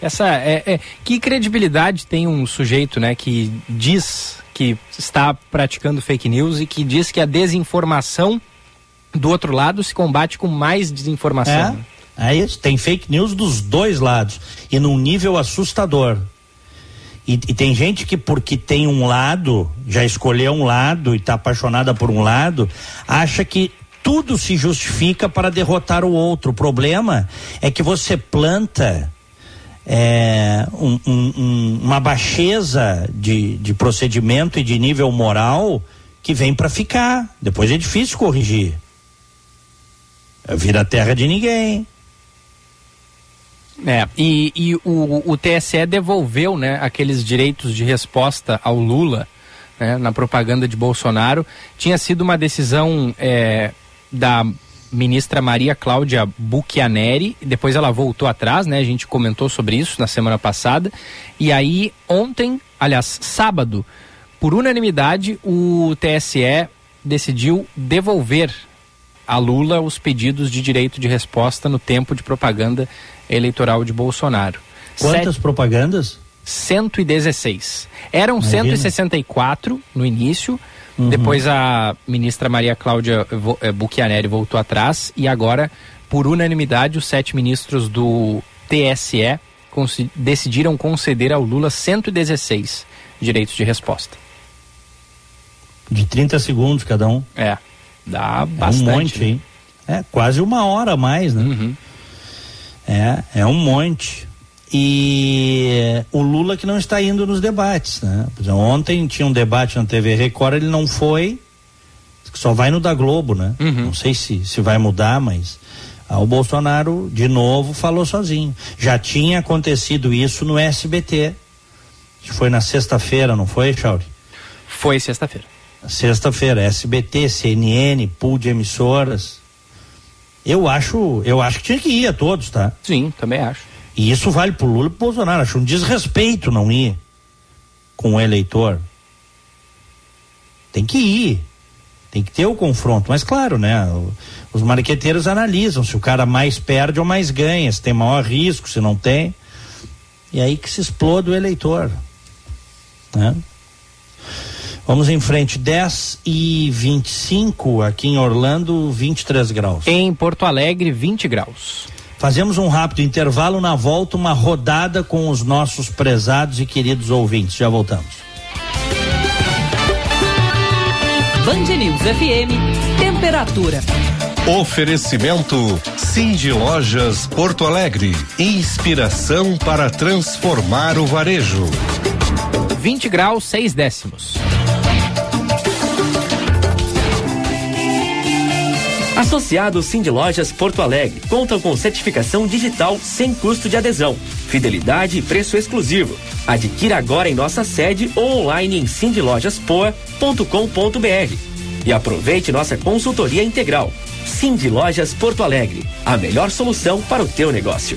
Essa é, é, que credibilidade tem um sujeito, né, que diz que está praticando fake news e que diz que a desinformação do outro lado se combate com mais desinformação. É, é isso. Tem fake news dos dois lados e num nível assustador. E, e, tem gente que porque tem um lado, já escolheu um lado e está apaixonada por um lado, acha que tudo se justifica para derrotar o outro. O problema é que você planta é, um, um, uma baixeza de, de procedimento e de nível moral que vem para ficar. Depois é difícil corrigir. Vira terra de ninguém. É, e, e o, o TSE devolveu né, aqueles direitos de resposta ao Lula né, na propaganda de Bolsonaro. Tinha sido uma decisão é, da ministra Maria Cláudia Buchianeri, depois ela voltou atrás, né? A gente comentou sobre isso na semana passada. E aí, ontem, aliás, sábado, por unanimidade, o TSE decidiu devolver a Lula os pedidos de direito de resposta no tempo de propaganda eleitoral de Bolsonaro. Quantas Sete... propagandas? 116. Eram Imagina. 164 no início, Uhum. Depois a ministra Maria Cláudia eh, Buchianeri voltou atrás e agora, por unanimidade, os sete ministros do TSE decidiram conceder ao Lula 116 direitos de resposta. De 30 segundos cada um. É. Dá bastante. É um monte, né? hein? É, quase uma hora a mais, né? Uhum. É, é um monte. E o Lula que não está indo nos debates, né? Ontem tinha um debate na TV Record, ele não foi, Só vai no da Globo, né? Uhum. Não sei se, se vai mudar, mas ah, o Bolsonaro, de novo, falou sozinho. Já tinha acontecido isso no SBT. Foi na sexta-feira, não foi, Chauri? Foi sexta-feira. Sexta-feira, SBT, CNN, pool de emissoras. Eu acho, eu acho que tinha que ir a todos, tá? Sim, também acho. E isso vale pro Lula e pro Bolsonaro. Acho um desrespeito não ir com o eleitor. Tem que ir. Tem que ter o confronto. Mas claro, né? Os marqueteiros analisam se o cara mais perde ou mais ganha, se tem maior risco, se não tem. E aí que se explode o eleitor. Né? Vamos em frente, 10 e 25 aqui em Orlando, 23 graus. Em Porto Alegre, 20 graus. Fazemos um rápido intervalo, na volta, uma rodada com os nossos prezados e queridos ouvintes. Já voltamos. Band News FM, temperatura. Oferecimento Cindy Lojas Porto Alegre. Inspiração para transformar o varejo. 20 graus, 6 décimos. Associados Cindy Lojas Porto Alegre contam com certificação digital sem custo de adesão, fidelidade e preço exclusivo. Adquira agora em nossa sede ou online em cindylojaspoa.com.br e aproveite nossa consultoria integral. Cindy Lojas Porto Alegre, a melhor solução para o teu negócio.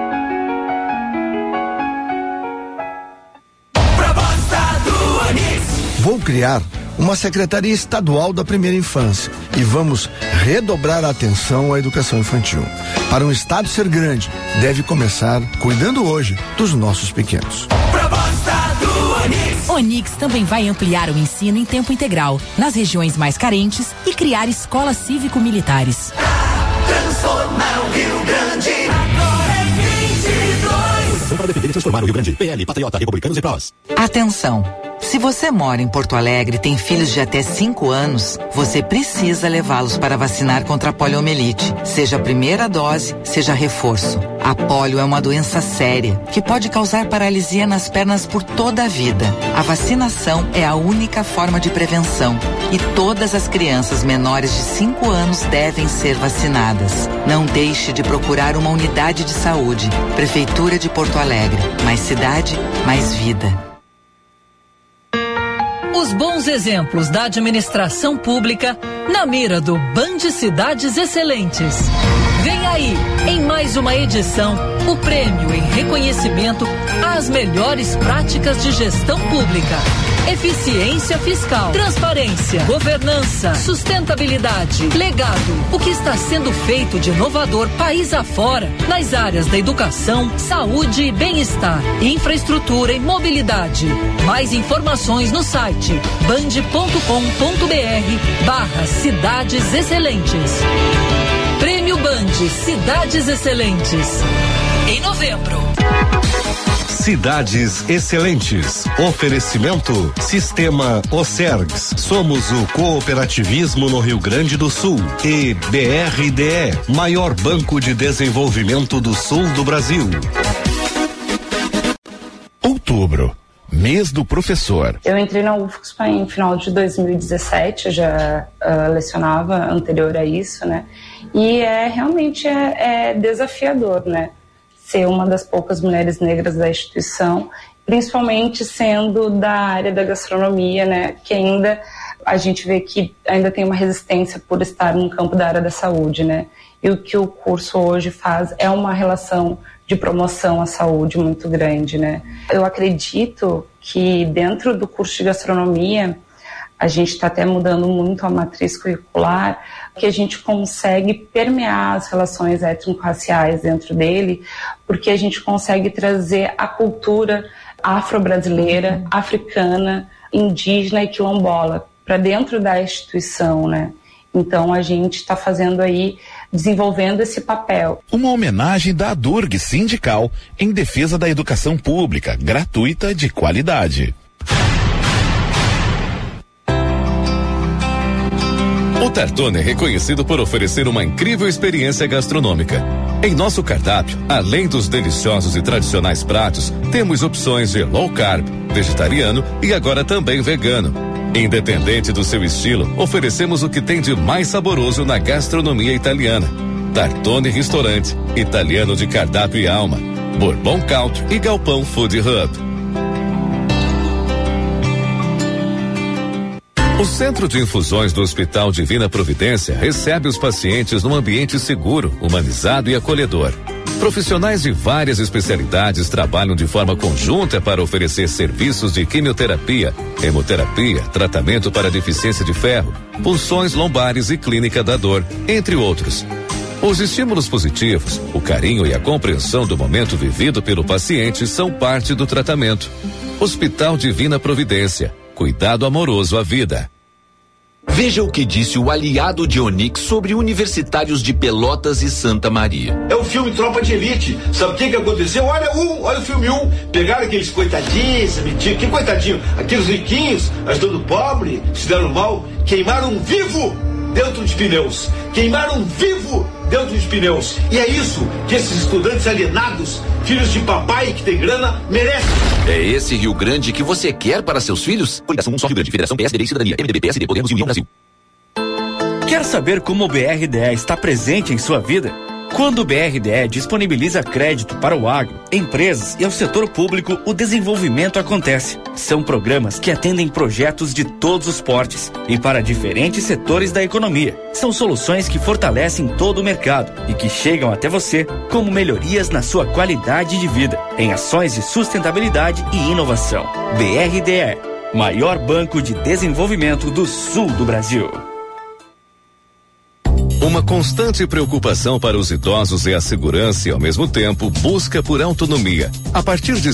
Criar uma Secretaria Estadual da Primeira Infância e vamos redobrar a atenção à educação infantil. Para um Estado ser grande, deve começar cuidando hoje dos nossos pequenos. Onix também vai ampliar o ensino em tempo integral nas regiões mais carentes e criar escolas cívico-militares. Transformar o Rio Grande. Agora é 22. para defender e transformar o Rio Grande. PL, Patriota, Republicanos e Prós. Atenção. Se você mora em Porto Alegre e tem filhos de até 5 anos, você precisa levá-los para vacinar contra a poliomielite, seja a primeira dose, seja reforço. A polio é uma doença séria que pode causar paralisia nas pernas por toda a vida. A vacinação é a única forma de prevenção e todas as crianças menores de 5 anos devem ser vacinadas. Não deixe de procurar uma unidade de saúde. Prefeitura de Porto Alegre. Mais cidade, mais vida. Os bons exemplos da administração pública na mira do Band Cidades Excelentes. Vem aí, em mais uma edição, o prêmio em reconhecimento às melhores práticas de gestão pública. Eficiência fiscal, transparência, governança, sustentabilidade, legado. O que está sendo feito de inovador país afora nas áreas da educação, saúde e bem-estar, infraestrutura e mobilidade. Mais informações no site band.com.br barra Cidades Excelentes. Band Cidades Excelentes. Em novembro. Cidades Excelentes. Oferecimento Sistema Ocergs. Somos o cooperativismo no Rio Grande do Sul. E BRDE, maior banco de desenvolvimento do sul do Brasil. Outubro. Mês do professor. Eu entrei na UFSPA em final de 2017, eu já uh, lecionava anterior a isso, né? E é realmente é, é desafiador, né? ser uma das poucas mulheres negras da instituição, principalmente sendo da área da gastronomia, né, que ainda a gente vê que ainda tem uma resistência por estar no campo da área da saúde, né? E o que o curso hoje faz é uma relação de promoção à saúde muito grande, né? Eu acredito que dentro do curso de gastronomia a gente está até mudando muito a matriz curricular, que a gente consegue permear as relações étnico-raciais dentro dele, porque a gente consegue trazer a cultura afro-brasileira, africana, indígena e quilombola para dentro da instituição, né? Então a gente está fazendo aí, desenvolvendo esse papel. Uma homenagem da Durg Sindical em defesa da educação pública, gratuita de qualidade. O Tartone é reconhecido por oferecer uma incrível experiência gastronômica. Em nosso cardápio, além dos deliciosos e tradicionais pratos, temos opções de low carb, vegetariano e agora também vegano. Independente do seu estilo, oferecemos o que tem de mais saboroso na gastronomia italiana. Tartone Restaurante, italiano de cardápio e alma. Bourbon Country e Galpão Food Hub. O Centro de Infusões do Hospital Divina Providência recebe os pacientes num ambiente seguro, humanizado e acolhedor. Profissionais de várias especialidades trabalham de forma conjunta para oferecer serviços de quimioterapia, hemoterapia, tratamento para deficiência de ferro, punções lombares e clínica da dor, entre outros. Os estímulos positivos, o carinho e a compreensão do momento vivido pelo paciente são parte do tratamento. Hospital Divina Providência cuidado amoroso à vida. Veja o que disse o aliado de Onix sobre universitários de Pelotas e Santa Maria. É o filme Tropa de Elite. Sabe o que, que aconteceu? Olha um, olha o filme um. Pegaram aqueles coitadinhos, mentira, que coitadinho. Aqueles riquinhos, ajudando o pobre, se deram mal, queimaram vivo dentro de pneus. Queimaram vivo dentro de pneus. E é isso que esses estudantes alienados, filhos de papai que tem grana, merecem. É esse Rio Grande que você quer para seus filhos? Coligação Um Só Rio Grande, Federação PSDB e Cidadania, MDB, PSD, Podemos e União Brasil. Quer saber como o BRDE está presente em sua vida? Quando o BRDE disponibiliza crédito para o agro, empresas e ao setor público, o desenvolvimento acontece. São programas que atendem projetos de todos os portes e para diferentes setores da economia. São soluções que fortalecem todo o mercado e que chegam até você como melhorias na sua qualidade de vida, em ações de sustentabilidade e inovação. BRDE, maior banco de desenvolvimento do sul do Brasil. Uma constante preocupação para os idosos é a segurança e, ao mesmo tempo, busca por autonomia. A partir de R$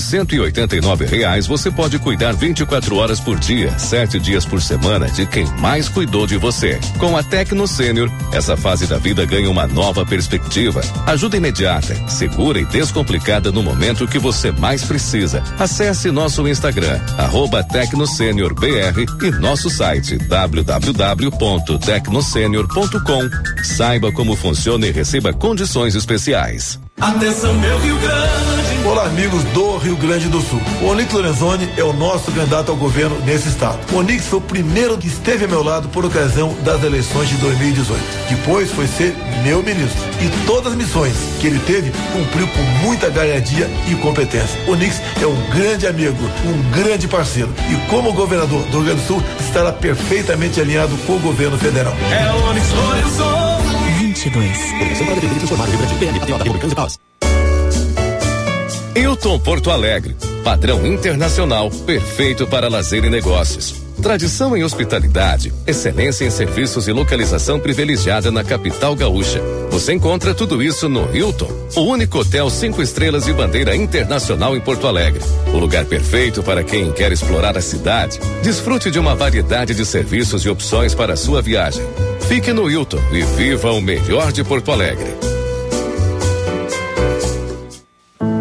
reais, você pode cuidar 24 horas por dia, sete dias por semana, de quem mais cuidou de você. Com a Tecno Sênior, essa fase da vida ganha uma nova perspectiva. Ajuda imediata, segura e descomplicada no momento que você mais precisa. Acesse nosso Instagram, arroba BR e nosso site www.tecnosenior.com Saiba como funciona e receba condições especiais. Atenção, meu Rio Grande! Olá, amigos do Rio Grande do Sul. O Onix Lorenzoni é o nosso candidato ao governo nesse estado. O Onix foi o primeiro que esteve ao meu lado por ocasião das eleições de 2018. Depois foi ser meu ministro. E todas as missões que ele teve, cumpriu com muita galhardia e competência. O Onix é um grande amigo, um grande parceiro. E como governador do Rio Grande do Sul, estará perfeitamente alinhado com o governo federal. É o Onix Lorenzoni! 22. Hilton Porto Alegre, padrão internacional, perfeito para lazer e negócios. Tradição em hospitalidade, excelência em serviços e localização privilegiada na capital gaúcha. Você encontra tudo isso no Hilton, o único hotel cinco estrelas e bandeira internacional em Porto Alegre. O lugar perfeito para quem quer explorar a cidade. Desfrute de uma variedade de serviços e opções para a sua viagem. Fique no Hilton e viva o melhor de Porto Alegre.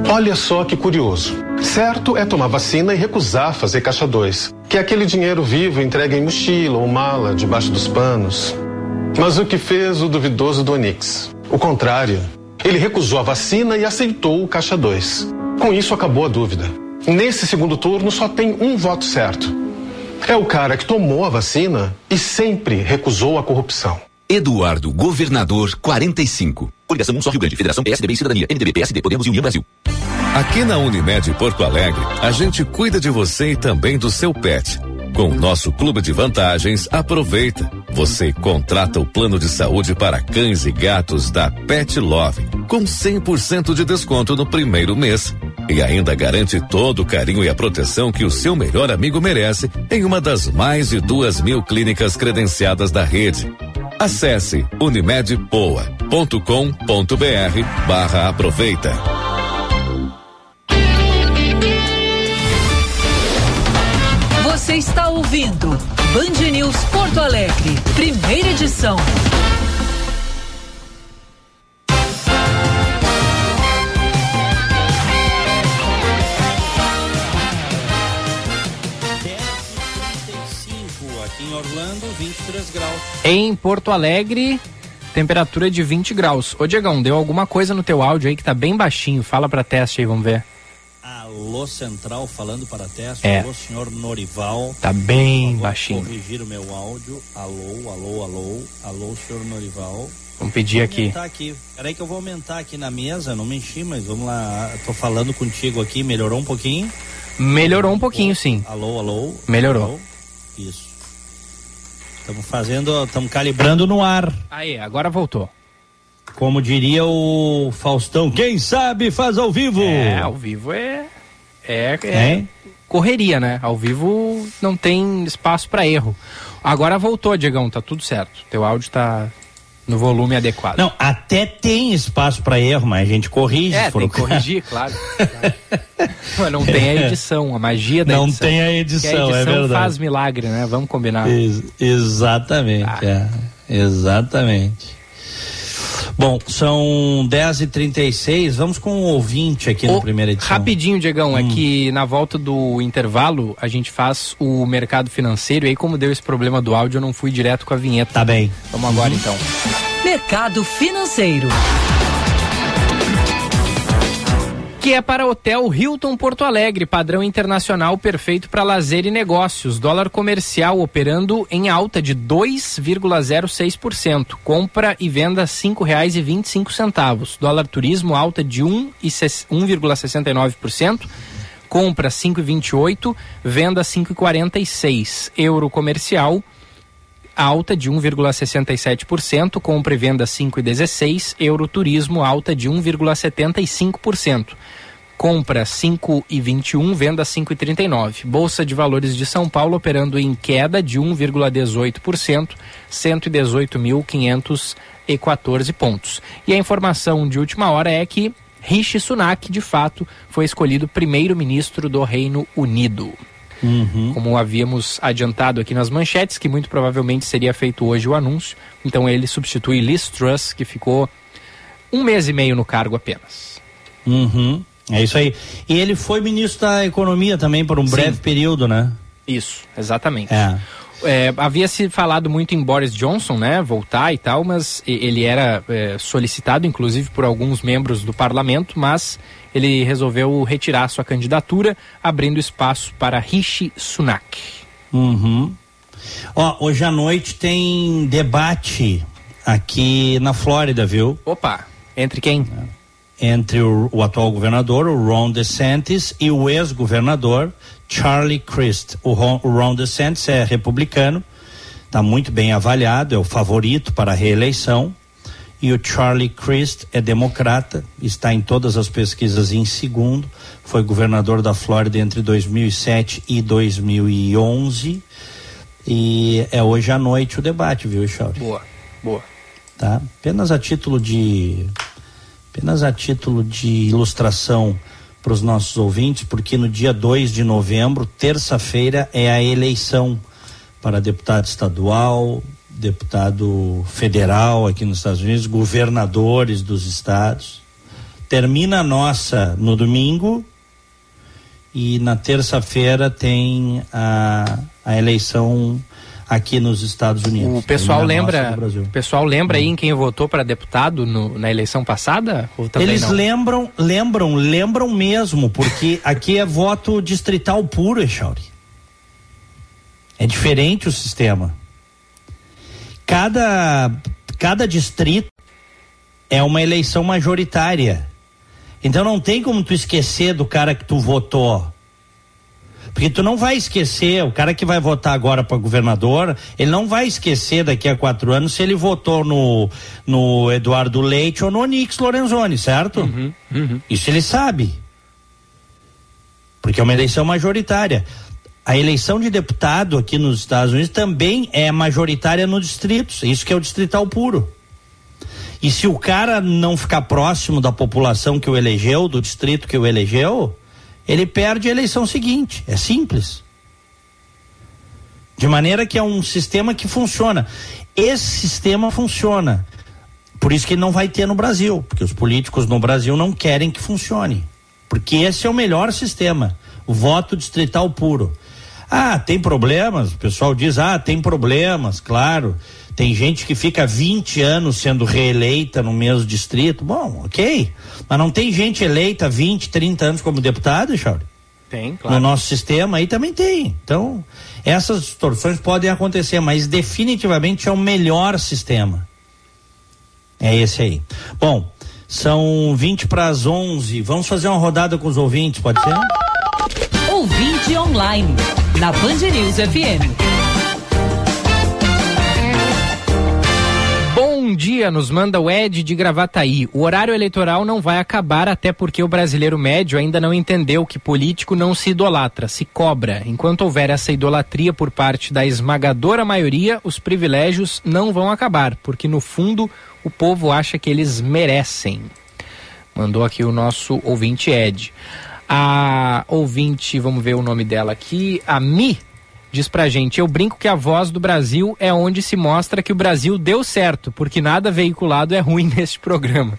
Olha só que curioso. Certo é tomar vacina e recusar fazer caixa 2, que é aquele dinheiro vivo entregue em mochila ou mala debaixo dos panos. Mas o que fez o duvidoso do Onix? O contrário. Ele recusou a vacina e aceitou o caixa 2. Com isso acabou a dúvida. Nesse segundo turno só tem um voto certo. É o cara que tomou a vacina e sempre recusou a corrupção. Eduardo Governador 45. Coligação Um Só Rio Grande, Federação PSDB e Cidadania, MDB, PSD, Podemos e União Brasil. Aqui na Unimed Porto Alegre, a gente cuida de você e também do seu pet. Com o nosso clube de vantagens, aproveita. Você contrata o plano de saúde para cães e gatos da Pet Love, com 100% de desconto no primeiro mês. E ainda garante todo o carinho e a proteção que o seu melhor amigo merece em uma das mais de duas mil clínicas credenciadas da rede. Acesse unimedpoa.com.br barra aproveita. está ouvindo Band News Porto Alegre, primeira edição. 23 graus. Em Porto Alegre, temperatura de 20 graus. Ô Diegão, deu alguma coisa no teu áudio aí que tá bem baixinho. Fala pra teste aí, vamos ver. Alô Central falando para teste. É. Alô senhor Norival. Tá bem favor, baixinho. Corrigir o meu áudio. Alô, alô, alô. Alô senhor Norival. Vamos pedir Vou aqui. aumentar aqui. Peraí que eu vou aumentar aqui na mesa, não me enchi, mas vamos lá. Tô falando contigo aqui, melhorou um pouquinho? Melhorou um pouquinho, sim. Alô, alô. Melhorou. Alô? Isso. Estamos fazendo, estamos calibrando no ar. Aí, agora voltou. Como diria o Faustão, quem sabe faz ao vivo. É, ao vivo é. É, é Hein? correria, né? Ao vivo não tem espaço pra erro. Agora voltou, Diegão, tá tudo certo. Teu áudio tá no volume adequado. Não, até tem espaço para erro, mas a gente corrige. É, se for tem que corrigir, claro. Mas não tem a edição, a magia da Não edição. tem a edição, a edição é verdade. faz milagre, né? Vamos combinar. Ex- exatamente, Ah. é. Exatamente. Bom, são 10h36, vamos com um ouvinte aqui na Ô, primeira edição. Rapidinho, Diegão, Hum. é que na volta do intervalo a gente faz o mercado financeiro e aí como deu esse problema do áudio eu não fui direto com a vinheta. Tá bem. Vamos agora Uhum. então. Mercado Financeiro. Que é para Hotel Hilton Porto Alegre, padrão internacional perfeito para lazer e negócios. Dólar comercial operando em alta de 2,06%. Compra e venda R$ 5,25. Dólar turismo alta de 1 e ses- 1,69%. Compra 5,28, venda 5,46. Euro comercial alta de 1,67%, compra e venda 5,16%, Euroturismo alta de 1,75%. Compra 5,21, venda 5,39. Bolsa de Valores de São Paulo operando em queda de 1,18%, 118.514 pontos. E a informação de última hora é que Rishi Sunak, de fato, foi escolhido primeiro-ministro do Reino Unido como havíamos adiantado aqui nas manchetes, que muito provavelmente seria feito hoje o anúncio. Então ele substitui Liz Truss, que ficou um mês e meio no cargo apenas. Uhum, É isso aí. E ele foi ministro da Economia também por um Sim. breve período, né? Isso, exatamente. É. É, havia se falado muito em Boris Johnson, né, voltar e tal, mas ele era é, solicitado, inclusive, por alguns membros do parlamento, mas ele resolveu retirar sua candidatura, abrindo espaço para Rishi Sunak. Uhum. Ó, hoje à noite tem debate aqui na Flórida, viu? Opa, entre quem? Entre o, o atual governador, o Ron DeSantis, e o ex-governador, Charlie Crist. O Ron, o Ron DeSantis é republicano, está muito bem avaliado, é o favorito para a reeleição. E o Charlie Crist é democrata, está em todas as pesquisas em segundo, foi governador da Flórida entre 2007 e 2011. E é hoje à noite o debate, viu, Chauri? Boa, boa. Tá? Apenas a título de apenas a título de ilustração para os nossos ouvintes, porque no dia 2 de novembro, terça-feira, é a eleição para deputado estadual, deputado federal aqui nos Estados Unidos, governadores dos estados. Termina a nossa no domingo e na terça-feira tem a, a eleição aqui nos Estados Unidos. O pessoal nossa lembra, o pessoal lembra aí em quem votou para deputado no- na eleição passada? Eles não? lembram, lembram, lembram mesmo, porque aqui é voto distrital puro, Echauri. É diferente o sistema. Cada, cada distrito é uma eleição majoritária. Então não tem como tu esquecer do cara que tu votou. Porque tu não vai esquecer, o cara que vai votar agora para governador, ele não vai esquecer daqui a quatro anos se ele votou no, no Eduardo Leite ou no Onix Lorenzoni, certo? Isso ele sabe. Porque é uma eleição majoritária. A eleição de deputado aqui nos Estados Unidos também é majoritária nos distritos. Isso que é o distrital puro. E se o cara não ficar próximo da população que o elegeu, do distrito que o elegeu, ele perde a eleição seguinte. É simples. De maneira que é um sistema que funciona. Esse sistema funciona. Por isso que não vai ter no Brasil, porque os políticos no Brasil não querem que funcione. Porque esse é o melhor sistema, o voto distrital puro. Ah, tem problemas? O pessoal diz: "Ah, tem problemas", claro. Tem gente que fica 20 anos sendo reeleita no mesmo distrito. Bom, OK. Mas não tem gente eleita 20, 30 anos como deputado, Chauri? Tem, claro. No nosso sistema aí também tem. Então, essas distorções podem acontecer, mas definitivamente é o melhor sistema. É esse aí. Bom, são 20 para as 11. Vamos fazer uma rodada com os ouvintes, pode ser? Ouvinte online, na Band News FM. Dia, nos manda o Ed de Gravataí. O horário eleitoral não vai acabar, até porque o brasileiro médio ainda não entendeu que político não se idolatra, se cobra. Enquanto houver essa idolatria por parte da esmagadora maioria, os privilégios não vão acabar, porque no fundo o povo acha que eles merecem. Mandou aqui o nosso ouvinte Ed. A ouvinte, vamos ver o nome dela aqui, a Mi diz pra gente: Eu brinco que a voz do Brasil é onde se mostra que o Brasil deu certo, porque nada veiculado é ruim neste programa.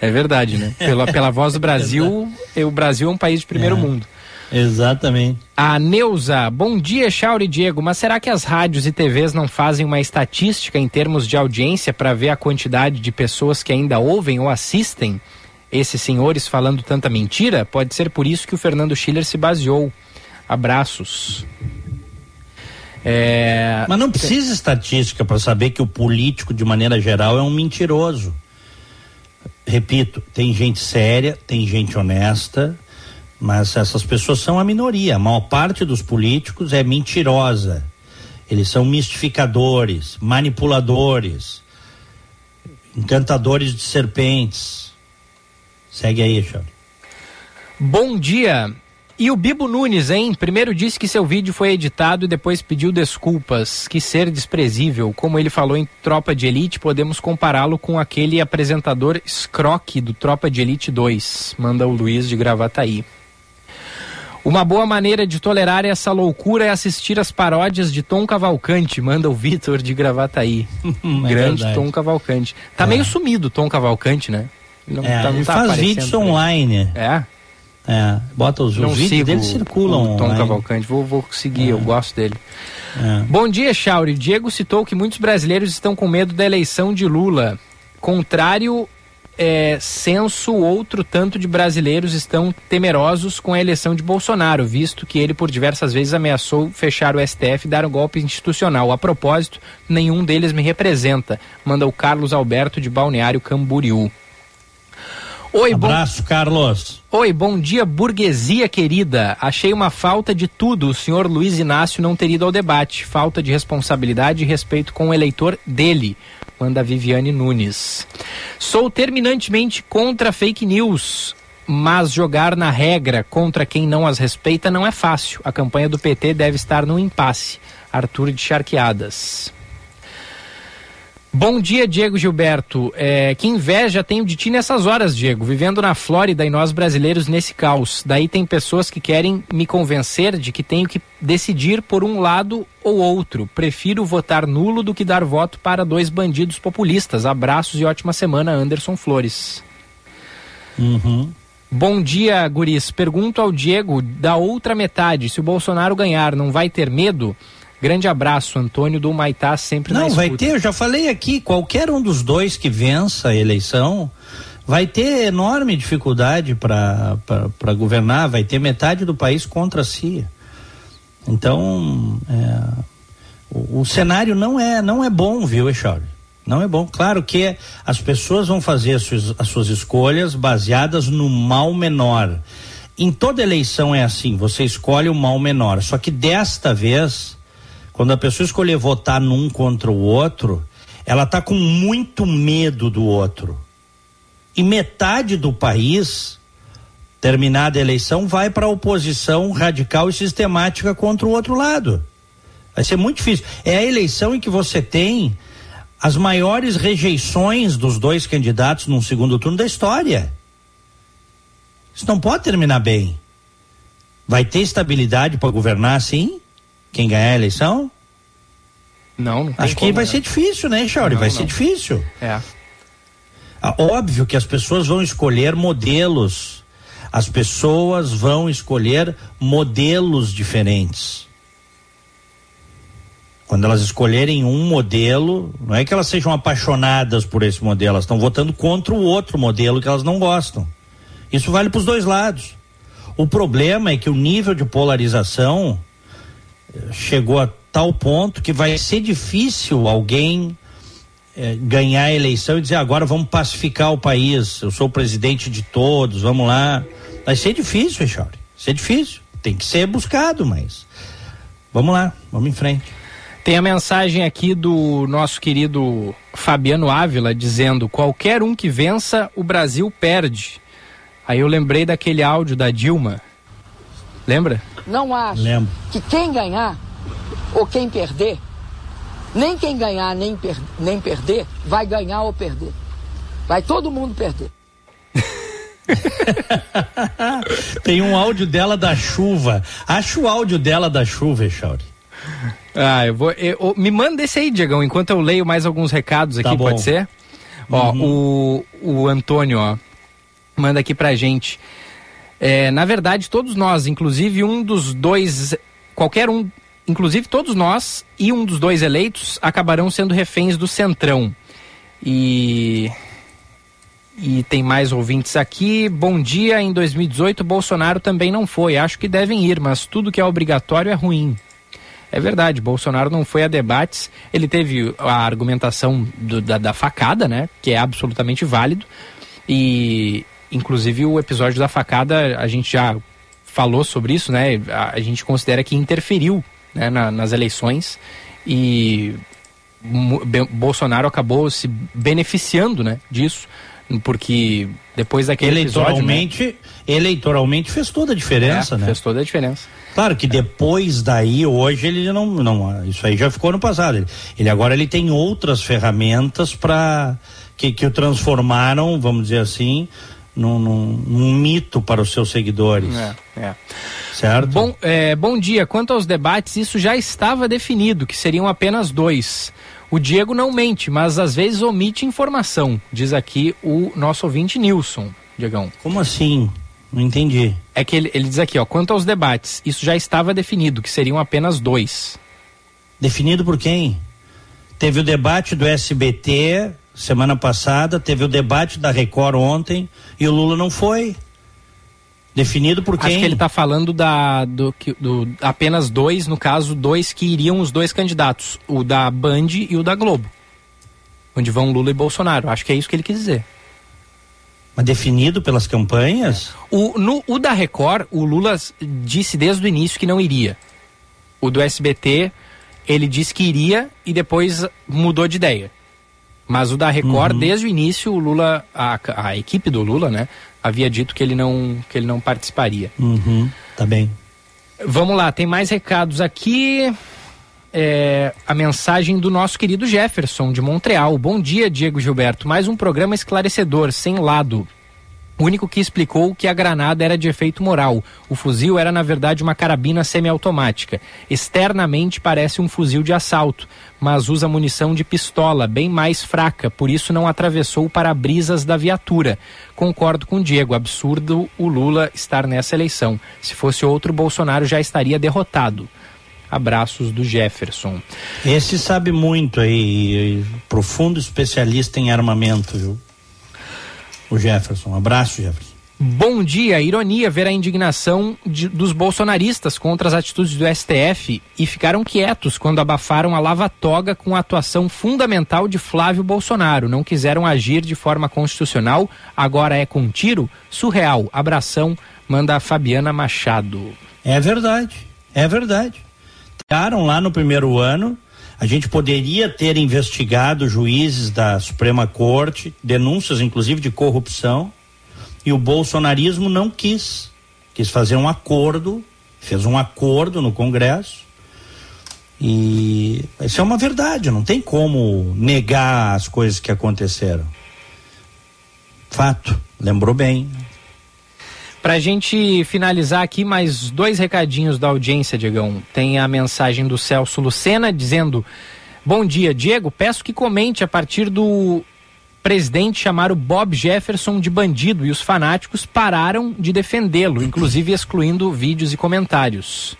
É verdade, né? Pela, pela voz do Brasil, o Brasil é um país de primeiro É. mundo. Exatamente. A Neuza, bom dia, Chauri e Diego. Mas será que as rádios e TVs não fazem uma estatística em termos de audiência para ver a quantidade de pessoas que ainda ouvem ou assistem esses senhores falando tanta mentira? Pode ser por isso que o Fernando Schiller se baseou. Abraços. É... Mas não precisa estatística para saber que o político, de maneira geral, é um mentiroso. Repito, tem gente séria, tem gente honesta, mas essas pessoas são a minoria. A maior parte dos políticos é mentirosa. Eles são mistificadores, manipuladores, encantadores de serpentes. Segue aí, Charles. Bom dia. E o Bibo Nunes, hein? Primeiro disse que seu vídeo foi editado e depois pediu desculpas. Que ser desprezível. Como ele falou em Tropa de Elite, podemos compará-lo com aquele apresentador Scroque do Tropa de Elite 2. Manda o Luiz de Gravataí. Uma boa maneira de tolerar essa loucura é assistir as paródias de Tom Cavalcante, manda o Vitor de Gravataí. Grande verdade. Tom Cavalcante. Tá meio sumido o Tom Cavalcante, né? Não É, tá- não ele tá faz vídeos online. É? É, bota os, os vídeos dele circulam o Tom online. Cavalcante, vou, vou seguir, eu gosto dele. É. Bom dia, Chauri. Diego citou que muitos brasileiros estão com medo da eleição de Lula. Contrário é, censo, outro tanto de brasileiros estão temerosos com a eleição de Bolsonaro, visto que ele por diversas vezes ameaçou fechar o STF e dar um golpe institucional. A propósito, nenhum deles me representa, manda o Carlos Alberto de Balneário Camboriú. Oi, bom- Abraço, Carlos. Oi, bom dia, burguesia querida. Achei uma falta de tudo o senhor Luiz Inácio não ter ido ao debate. Falta de responsabilidade e respeito com o eleitor dele. Manda Viviane Nunes. Sou terminantemente contra fake news. Mas jogar na regra contra quem não as respeita não é fácil. A campanha do PT deve estar no impasse. Arthur de Charqueadas. Bom dia, Diego Gilberto. É, que inveja tenho de ti nessas horas, Diego, vivendo na Flórida e nós brasileiros nesse caos. Daí tem pessoas que querem me convencer de que tenho que decidir por um lado ou outro. Prefiro votar nulo do que dar voto para dois bandidos populistas. Abraços e ótima semana, Anderson Flores. Uhum. Bom dia, guris. Pergunto ao Diego da outra metade, se o Bolsonaro ganhar, não vai ter medo? Grande abraço, Antônio do Maitá, sempre na Não, vai ter, eu já falei aqui, qualquer um dos dois que vença a eleição vai ter enorme dificuldade para governar, vai ter metade do país contra si. Então, é, o, o cenário não é, não é bom, viu, Echauri? Não é bom. Claro que as pessoas vão fazer as suas, as suas escolhas baseadas no mal menor. Em toda eleição é assim, você escolhe o mal menor. Só que desta vez, quando a pessoa escolher votar num contra o outro, ela está com muito medo do outro. E metade do país, terminada a eleição, vai para a oposição radical e sistemática contra o outro lado. Vai ser muito difícil. É a eleição em que você tem as maiores rejeições dos dois candidatos num segundo turno da história. Isso não pode terminar bem. Vai ter estabilidade para governar assim? Quem ganhar a eleição? Não, não tem Acho que como, vai né? ser difícil, né, Chauri? Vai não. ser difícil. É. Ah, Óbvio que as pessoas vão escolher modelos. As pessoas vão escolher modelos diferentes. Quando elas escolherem um modelo, não é que elas sejam apaixonadas por esse modelo, elas estão votando contra o outro modelo que elas não gostam. Isso vale para os dois lados. O problema é que o nível de polarização chegou a tal ponto que vai ser difícil alguém eh, ganhar a eleição e dizer agora vamos pacificar o país, eu sou o presidente de todos, vamos lá. Vai ser difícil. Vai ser difícil. Tem que ser buscado, mas vamos lá, vamos em frente. Tem a mensagem aqui do nosso querido Fabiano Ávila dizendo: qualquer um que vença, o Brasil perde. Aí eu lembrei daquele áudio da Dilma. Lembra? Não acho Lembro. que quem ganhar ou quem perder, nem quem ganhar nem, per- nem perder, vai ganhar ou perder. Vai todo mundo perder. Tem um áudio dela da chuva. Acha o áudio dela da chuva, Echauri. Ah, eu vou. eu- eu- me manda esse aí, Diegão, enquanto eu leio mais alguns recados aqui, Tá pode ser? Ó, o, o Antônio, ó, manda aqui pra gente. É, na verdade, todos nós, inclusive um dos dois, qualquer um, inclusive todos nós e um dos dois eleitos acabarão sendo reféns do Centrão. E e tem mais ouvintes aqui. Bom dia. Em 2018, Bolsonaro também não foi. Acho que devem ir, mas tudo que é obrigatório é ruim. É verdade, Bolsonaro não foi a debates. Ele teve a argumentação do- da, da facada, né? Que é absolutamente válido. E, inclusive, o episódio da facada, a gente já falou sobre isso, né? A, a gente considera que interferiu né, na- nas eleições. E Bolsonaro acabou se beneficiando, né, disso, porque depois daquele episódio, né, Eleitoralmente, eleitoralmente fez toda a diferença, É, né? fez toda a diferença. Claro que depois daí, hoje ele não, não, isso aí já ficou no passado. Ele, ele agora ele tem outras ferramentas para que, que o transformaram, vamos dizer assim, num, num- num mito para os seus seguidores. É, é. Certo? Bom, é, bom dia. Quanto aos debates, isso já estava definido, que seriam apenas dois. O Diego não mente, mas às vezes omite informação, diz aqui o nosso ouvinte Nilson, Diegão. Como assim? Não entendi. É que ele, ele diz aqui, ó, quanto aos debates, isso já estava definido, que seriam apenas dois. Definido por quem? Teve o debate do SBT semana passada, teve o debate da Record ontem e o Lula não foi. Definido por quem? Acho que ele está falando da, do, do apenas dois, no caso, dois que iriam os dois candidatos, o da Band e o da Globo. Onde vão Lula e Bolsonaro. Acho que é isso que ele quis dizer. Mas definido pelas campanhas? O, no, o da Record, o Lula disse desde o início que não iria. O do SBT, ele disse que iria e depois mudou de ideia. Mas o da Record, desde o início, o Lula, a, a equipe do Lula, né, havia dito que ele não, que ele não participaria. Uhum, tá bem. Vamos lá, tem mais recados aqui. É, a mensagem do nosso querido Jefferson, de Montreal. Bom dia, Diego Gilberto. Mais um programa esclarecedor, sem lado. O único que explicou que a granada era de efeito moral. O fuzil era, na verdade, uma carabina semiautomática. Externamente parece um fuzil de assalto, mas usa munição de pistola, bem mais fraca, por isso não atravessou para-brisas da viatura. Concordo com o Diego, absurdo o Lula estar nessa eleição. Se fosse outro, Bolsonaro já estaria derrotado. Abraços do Jefferson. Esse sabe muito aí, profundo especialista em armamento, viu? O Jefferson. Um abraço, Jefferson. Bom dia, ironia ver a indignação de- dos bolsonaristas contra as atitudes do STF e ficaram quietos quando abafaram a lava-toga com a atuação fundamental de Flávio Bolsonaro. Não quiseram agir de forma constitucional, agora é com tiro? Surreal. Abração, manda a Fabiana Machado. É verdade, é verdade. Ficaram lá no primeiro ano. A gente poderia ter investigado juízes da Suprema Corte, denúncias inclusive de corrupção, e o bolsonarismo não quis. Quis fazer um acordo, fez um acordo no Congresso. E isso é uma verdade, não tem como negar as coisas que aconteceram. Fato, lembrou bem. Pra gente finalizar aqui, mais dois recadinhos da audiência, Diegão. Tem a mensagem do Celso Lucena dizendo: Bom dia, Diego. Peço que comente a partir do presidente chamar o Bob Jefferson de bandido e os fanáticos pararam de defendê-lo, inclusive excluindo vídeos e comentários.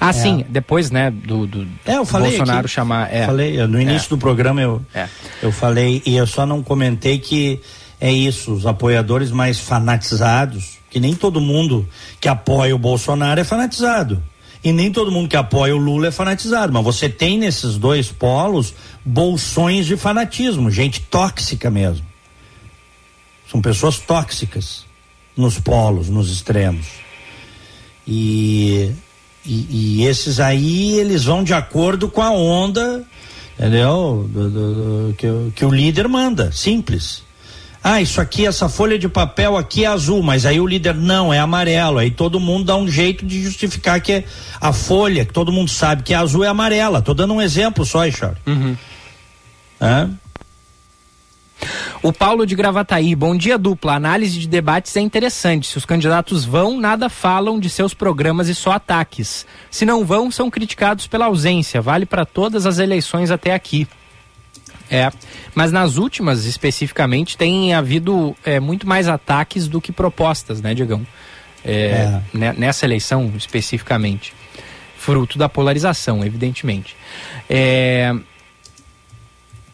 Ah, É. sim, depois, né, do, do É, eu falei Bolsonaro aqui, chamar. É. Falei, no início É. do programa eu, eu falei, e eu só não comentei que é isso, os apoiadores mais fanatizados, que nem todo mundo que apoia o Bolsonaro é fanatizado. E nem todo mundo que apoia o Lula é fanatizado, mas você tem nesses dois polos bolsões de fanatismo, gente tóxica mesmo. São pessoas tóxicas nos polos, nos extremos. E, e, e esses aí, eles vão de acordo com a onda, entendeu? Do- do- do- que, que o líder manda, simples. Ah, isso aqui, essa folha de papel aqui é azul, mas aí o líder não, é amarelo. Aí todo mundo dá um jeito de justificar que é a folha, que todo mundo sabe que é azul, é amarela. Tô dando um exemplo só, Richard. Hã? O Paulo de Gravataí, bom dia dupla. A análise de debates é interessante. Se os candidatos vão, nada falam de seus programas e só ataques. Se não vão, são criticados pela ausência. Vale para todas as eleições até aqui. É, mas nas últimas, especificamente, tem havido é, muito mais ataques do que propostas, né, Diegão? É, ne- Nessa eleição, especificamente. Fruto da polarização, evidentemente. É,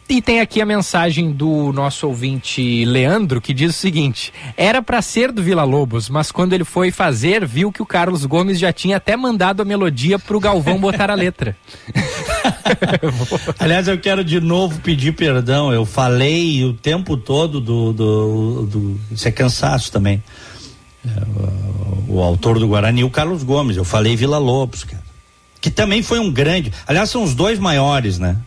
e tem aqui a mensagem do nosso ouvinte Leandro, que diz o seguinte: era para ser do Vila Lobos, mas quando ele foi fazer, viu que o Carlos Gomes já tinha até mandado a melodia pro Galvão botar a letra. Aliás, eu quero de novo pedir perdão. Eu falei o tempo todo do. do, do isso é cansaço também. É, o, o autor do Guarani, o Carlos Gomes. Eu falei Vila Lobos, cara. Que também foi um grande. Aliás, são os dois maiores, né?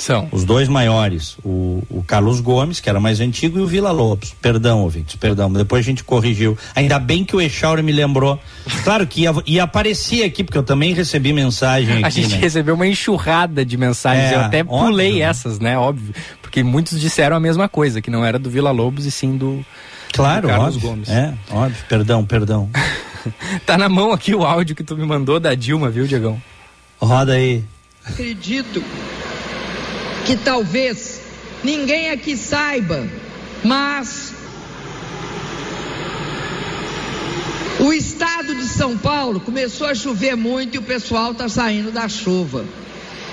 São. Os dois maiores. O, o Carlos Gomes, que era mais antigo, e o Vila Lobos. Perdão, ouvintes, perdão. Depois a gente corrigiu. Ainda bem que o Echauri me lembrou. Claro que ia, ia aparecer aqui, porque eu também recebi mensagem aqui. A gente né? recebeu uma enxurrada de mensagens, É, eu até óbvio, pulei né? essas, né? Óbvio. Porque muitos disseram a mesma coisa, que não era do Vila Lobos e sim do, Claro, do Carlos óbvio. Gomes. É, óbvio. Perdão, perdão. Tá na mão aqui o áudio que tu me mandou da Dilma, viu, Diegão? Roda aí. Acredito que talvez ninguém aqui saiba, mas o estado de São Paulo começou a chover muito e o pessoal está saindo da chuva.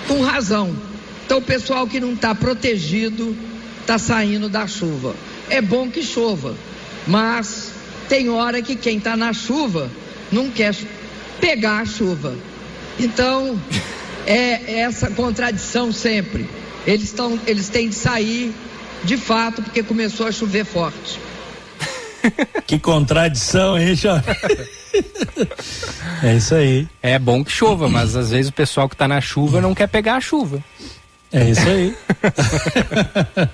Com razão. Então o pessoal que não está protegido está saindo da chuva. É bom que chova, mas tem hora que quem está na chuva não quer pegar a chuva. Então, é essa contradição sempre. Eles, estão, eles têm de sair de fato porque começou a chover forte. Que contradição, hein, Jorge? É isso aí. É bom que chova, mas às vezes o pessoal que tá na chuva não quer pegar a chuva. É isso aí.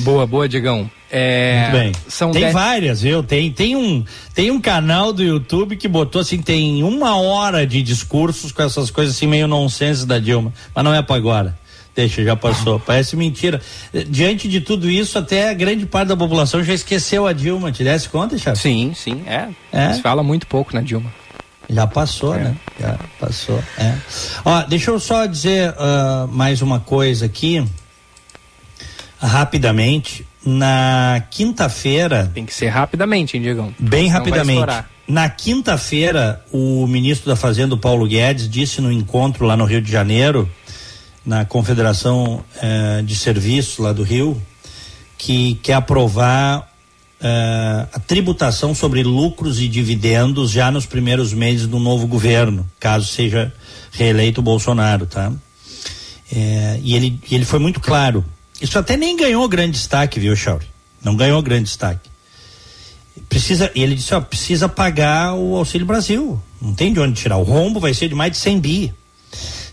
boa, boa, Diegão. É, Muito bem. São tem dez- várias, viu? Tem, tem, um, tem um canal do YouTube que botou assim, tem uma hora de discursos com essas coisas assim meio nonsense da Dilma. Mas não é pra agora. Deixa, já passou. Parece mentira. Diante de tudo isso, até a grande parte da população já esqueceu a Dilma. Te desse conta, Chaves? Sim, sim, é. É? Se fala muito pouco na Dilma. Já passou, né? Já passou. É. Ó, deixa eu só dizer ah, mais uma coisa aqui, rapidamente. Na quinta-feira. Tem que ser rapidamente, hein, Diegão? Bem rapidamente. Na quinta-feira, o ministro da Fazenda, o Paulo Guedes, disse no encontro lá no Rio de Janeiro, na Confederação eh, de Serviços lá do Rio, que quer aprovar eh, a tributação sobre lucros e dividendos já nos primeiros meses do novo governo, caso seja reeleito o Bolsonaro, tá? Eh, e ele, ele foi muito claro. Isso até nem ganhou grande destaque, viu, Chauri? Não ganhou grande destaque precisa, ele disse, ó, precisa pagar o Auxílio Brasil. Não tem de onde tirar. O rombo vai ser de mais de 100 bi.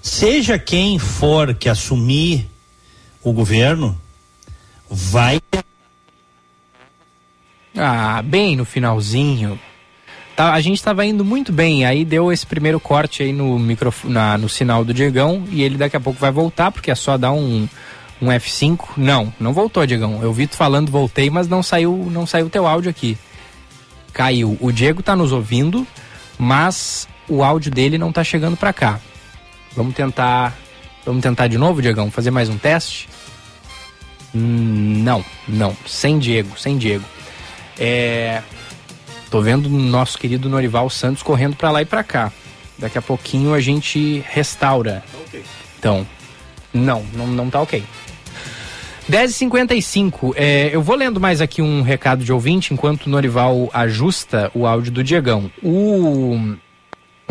Seja quem for que assumir o governo, vai Ah, bem no finalzinho. Tá, a gente estava indo muito bem, aí deu esse primeiro corte aí no microfone, na, no sinal do Diegão e ele daqui a pouco vai voltar, porque é só dar um, um F5. Não, não voltou, Diegão. Eu vi tu falando, voltei, mas não saiu, não saiu teu áudio aqui. Caiu. O Diego tá nos ouvindo, mas o áudio dele não tá chegando para cá. Vamos tentar Vamos tentar de novo, Diegão? Fazer mais um teste? Hum, não, não. Sem Diego, sem Diego. É. Tô vendo o nosso querido Norival Santos correndo para lá e para cá. Daqui a pouquinho a gente restaura. Então, não, não, não tá ok. 10h55, é, eu vou lendo mais aqui um recado de ouvinte enquanto o Norival ajusta o áudio do Diegão. O,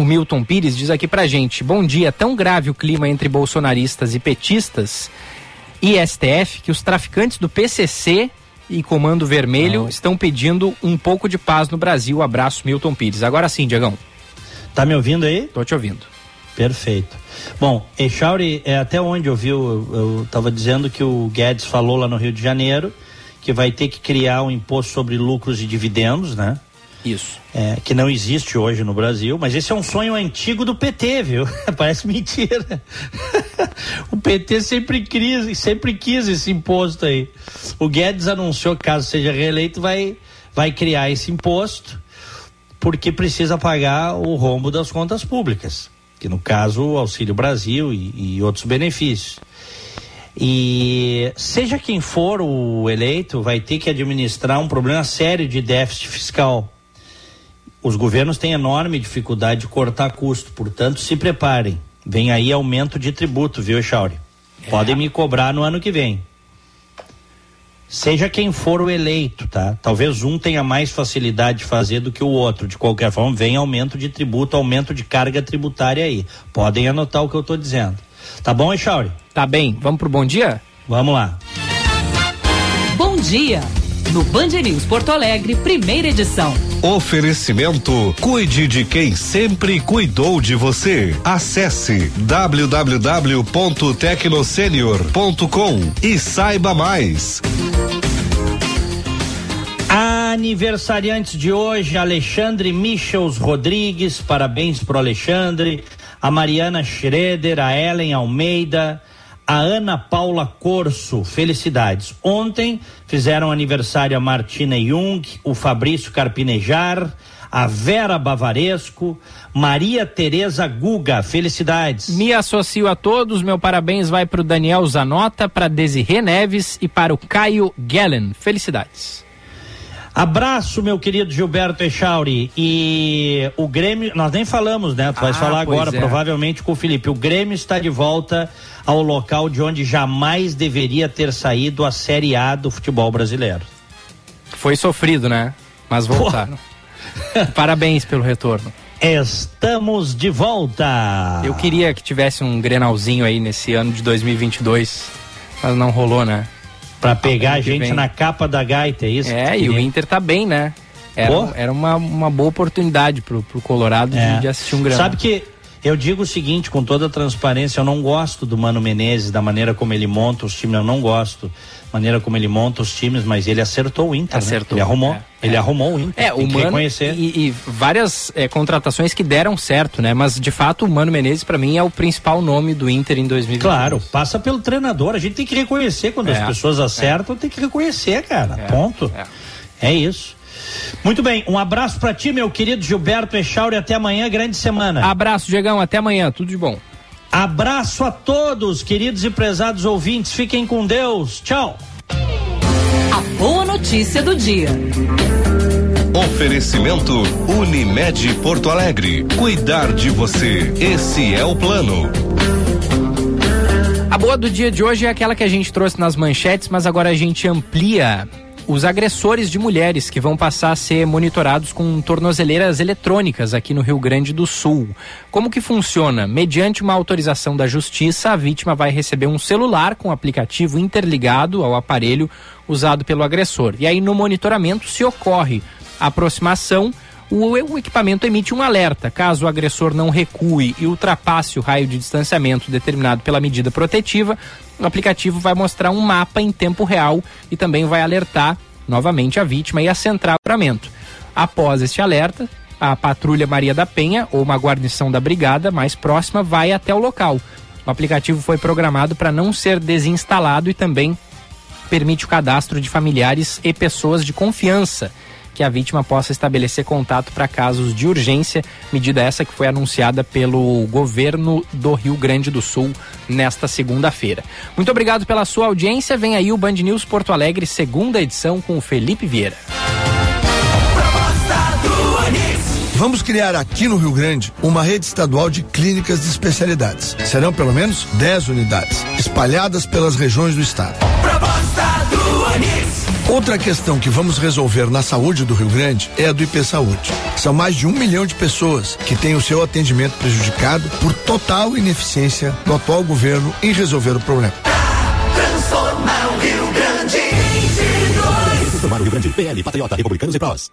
o Milton Pires diz aqui pra gente: Bom dia, tão grave o clima entre bolsonaristas e petistas e STF que os traficantes do PCC e Comando Vermelho estão pedindo um pouco de paz no Brasil. Abraço, Milton Pires. Agora sim, Diegão. Tá me ouvindo aí? Tô te ouvindo. Perfeito. Bom, Echauri, é, até onde eu vi, eu estava dizendo que o Guedes falou lá no Rio de Janeiro que vai ter que criar um imposto sobre lucros e dividendos, né? Isso. É, que não existe hoje no Brasil, mas esse é um sonho antigo do PT, viu? Parece mentira. o PT sempre quis, sempre quis esse imposto aí. O Guedes anunciou caso seja reeleito vai, vai criar esse imposto porque precisa pagar o rombo das contas públicas, que no caso o Auxílio Brasil e, e outros benefícios. E seja quem for o eleito, vai ter que administrar um problema sério de déficit fiscal. Os governos têm enorme dificuldade de cortar custo, portanto, se preparem. Vem aí aumento de tributo, viu, Chauri? É. Podem me cobrar no ano que vem. Seja quem for o eleito, tá? Talvez um tenha mais facilidade de fazer do que o outro. De qualquer forma, vem aumento de tributo, aumento de carga tributária aí. Podem anotar o que eu estou dizendo. Tá bom, Echauri? Tá bem. Vamos pro bom dia? Vamos lá. Bom dia no Band News Porto Alegre, primeira edição. Oferecimento: cuide de quem sempre cuidou de você. Acesse www.tecnosenior.com e saiba mais. Aniversariantes de hoje, Alexandre Michels Rodrigues, parabéns pro Alexandre, a Mariana Schroeder, a Ellen Almeida, a Ana Paula Corso, felicidades. Ontem fizeram aniversário a Martina Jung, o Fabrício Carpinejar, a Vera Bavaresco, Maria Tereza Guga, felicidades. Me associo a todos, meu parabéns vai para o Daniel Zanota, para Desirê Neves e para o Caio Gellen, felicidades. Abraço, meu querido Gilberto Echauri. E o Grêmio, nós nem falamos, né? Tu ah, vais falar agora, é. provavelmente, com o Felipe. O Grêmio está de volta ao local de onde jamais deveria ter saído a Série A do futebol brasileiro. Foi sofrido, né? Mas voltaram. Parabéns pelo retorno. Estamos de volta. Eu queria que tivesse um Grenalzinho aí nesse ano de 2022, mas não rolou, né? Para pegar a gente vem. na capa da gaita, é isso? É, e o Inter tá bem, né? Era, era uma, uma boa oportunidade pro, pro Colorado é. de, de, assistir um grande. Sabe que eu digo o seguinte, com toda a transparência, eu não gosto do Mano Menezes, da maneira como ele monta os times, eu não gosto maneira como ele monta os times, mas ele acertou o Inter. Né? Acertou. Né? Ele arrumou. É, ele é. arrumou o Inter. É, o Mano, reconhecer. E, e várias é, contratações que deram certo, né? Mas de fato o Mano Menezes para mim é o principal nome do Inter em 2020. Claro, passa pelo treinador. A gente tem que reconhecer quando as é, pessoas é. acertam, tem que reconhecer, cara. É, Ponto. É. isso. Muito bem, um abraço para ti, meu querido Gilberto Echauri. Até amanhã, grande semana. Abraço, Diegão. Até amanhã. Tudo de bom. Abraço a todos, queridos e prezados ouvintes. Fiquem com Deus. Tchau. A boa notícia do dia. Oferecimento Unimed Porto Alegre. Cuidar de você. Esse é o plano. A boa do dia de hoje é aquela que a gente trouxe nas manchetes, mas agora a gente amplia os agressores de mulheres que vão passar a ser monitorados com tornozeleiras eletrônicas aqui no Rio Grande do Sul. Como que funciona? Mediante uma autorização da justiça, a vítima vai receber um celular com aplicativo interligado ao aparelho usado pelo agressor. E aí no monitoramento se ocorre aproximação, o, equipamento emite um alerta. Caso o agressor não recue e ultrapasse o raio de distanciamento determinado pela medida protetiva, o aplicativo vai mostrar um mapa em tempo real e também vai alertar novamente a vítima e a central de livramento. Após este alerta, a patrulha Maria da Penha ou uma guarnição da brigada mais próxima vai até o local. O aplicativo foi programado para não ser desinstalado e também permite o cadastro de familiares e pessoas de confiança que a vítima possa estabelecer contato para casos de urgência, medida essa que foi anunciada pelo governo do Rio Grande do Sul nesta segunda-feira. Muito obrigado pela sua audiência. Vem aí o Band News Porto Alegre, segunda edição com o Felipe Vieira. Vamos criar aqui no Rio Grande uma rede estadual de clínicas de especialidades. Serão pelo menos 10 unidades, espalhadas pelas regiões do estado. Outra questão que vamos resolver na saúde do Rio Grande é a do IP Saúde. São mais de um milhão de pessoas que têm o seu atendimento prejudicado por total ineficiência do atual governo em resolver o problema. Transformar o Rio Grande. 22. Transformar o Rio Grande. PL, Patriota, Republicanos e Prós.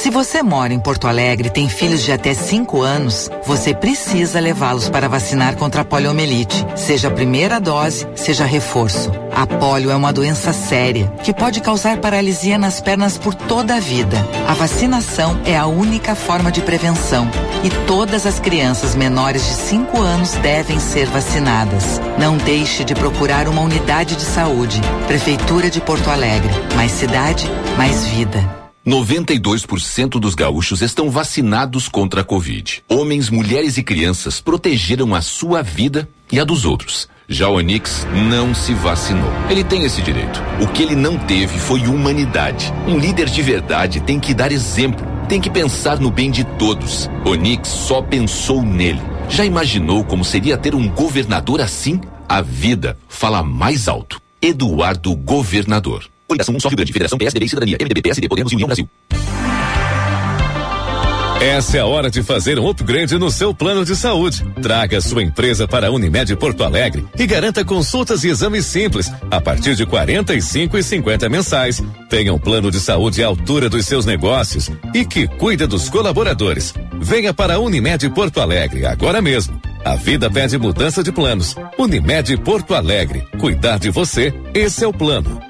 Se você mora em Porto Alegre e tem filhos de até 5 anos, você precisa levá-los para vacinar contra a poliomielite, seja a primeira dose, seja reforço. A polio é uma doença séria que pode causar paralisia nas pernas por toda a vida. A vacinação é a única forma de prevenção e todas as crianças menores de 5 anos devem ser vacinadas. Não deixe de procurar uma unidade de saúde. Prefeitura de Porto Alegre. Mais cidade, mais vida. 92% dos gaúchos estão vacinados contra a Covid. Homens, mulheres e crianças protegeram a sua vida e a dos outros. Já o Onix não se vacinou. Ele tem esse direito. O que ele não teve foi humanidade. Um líder de verdade tem que dar exemplo, tem que pensar no bem de todos. Onix só pensou nele. Já imaginou como seria ter um governador assim? A vida fala mais alto. Eduardo Governador. Coligação 1 Só Rio Grande, Federação PSDB e Cidadania, MDB, PSD, Podemos e União Brasil. Essa é a hora de fazer um upgrade no seu plano de saúde. Traga sua empresa para a Unimed Porto Alegre e garanta consultas e exames simples a partir de 45 e 50 mensais. Tenha um plano de saúde à altura dos seus negócios e que cuida dos colaboradores. Venha para a Unimed Porto Alegre agora mesmo. A vida pede mudança de planos. Unimed Porto Alegre. Cuidar de você, esse é o plano.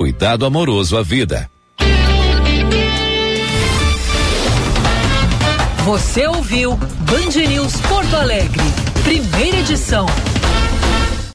Cuidado amoroso à vida. Você ouviu Band News Porto Alegre, primeira edição.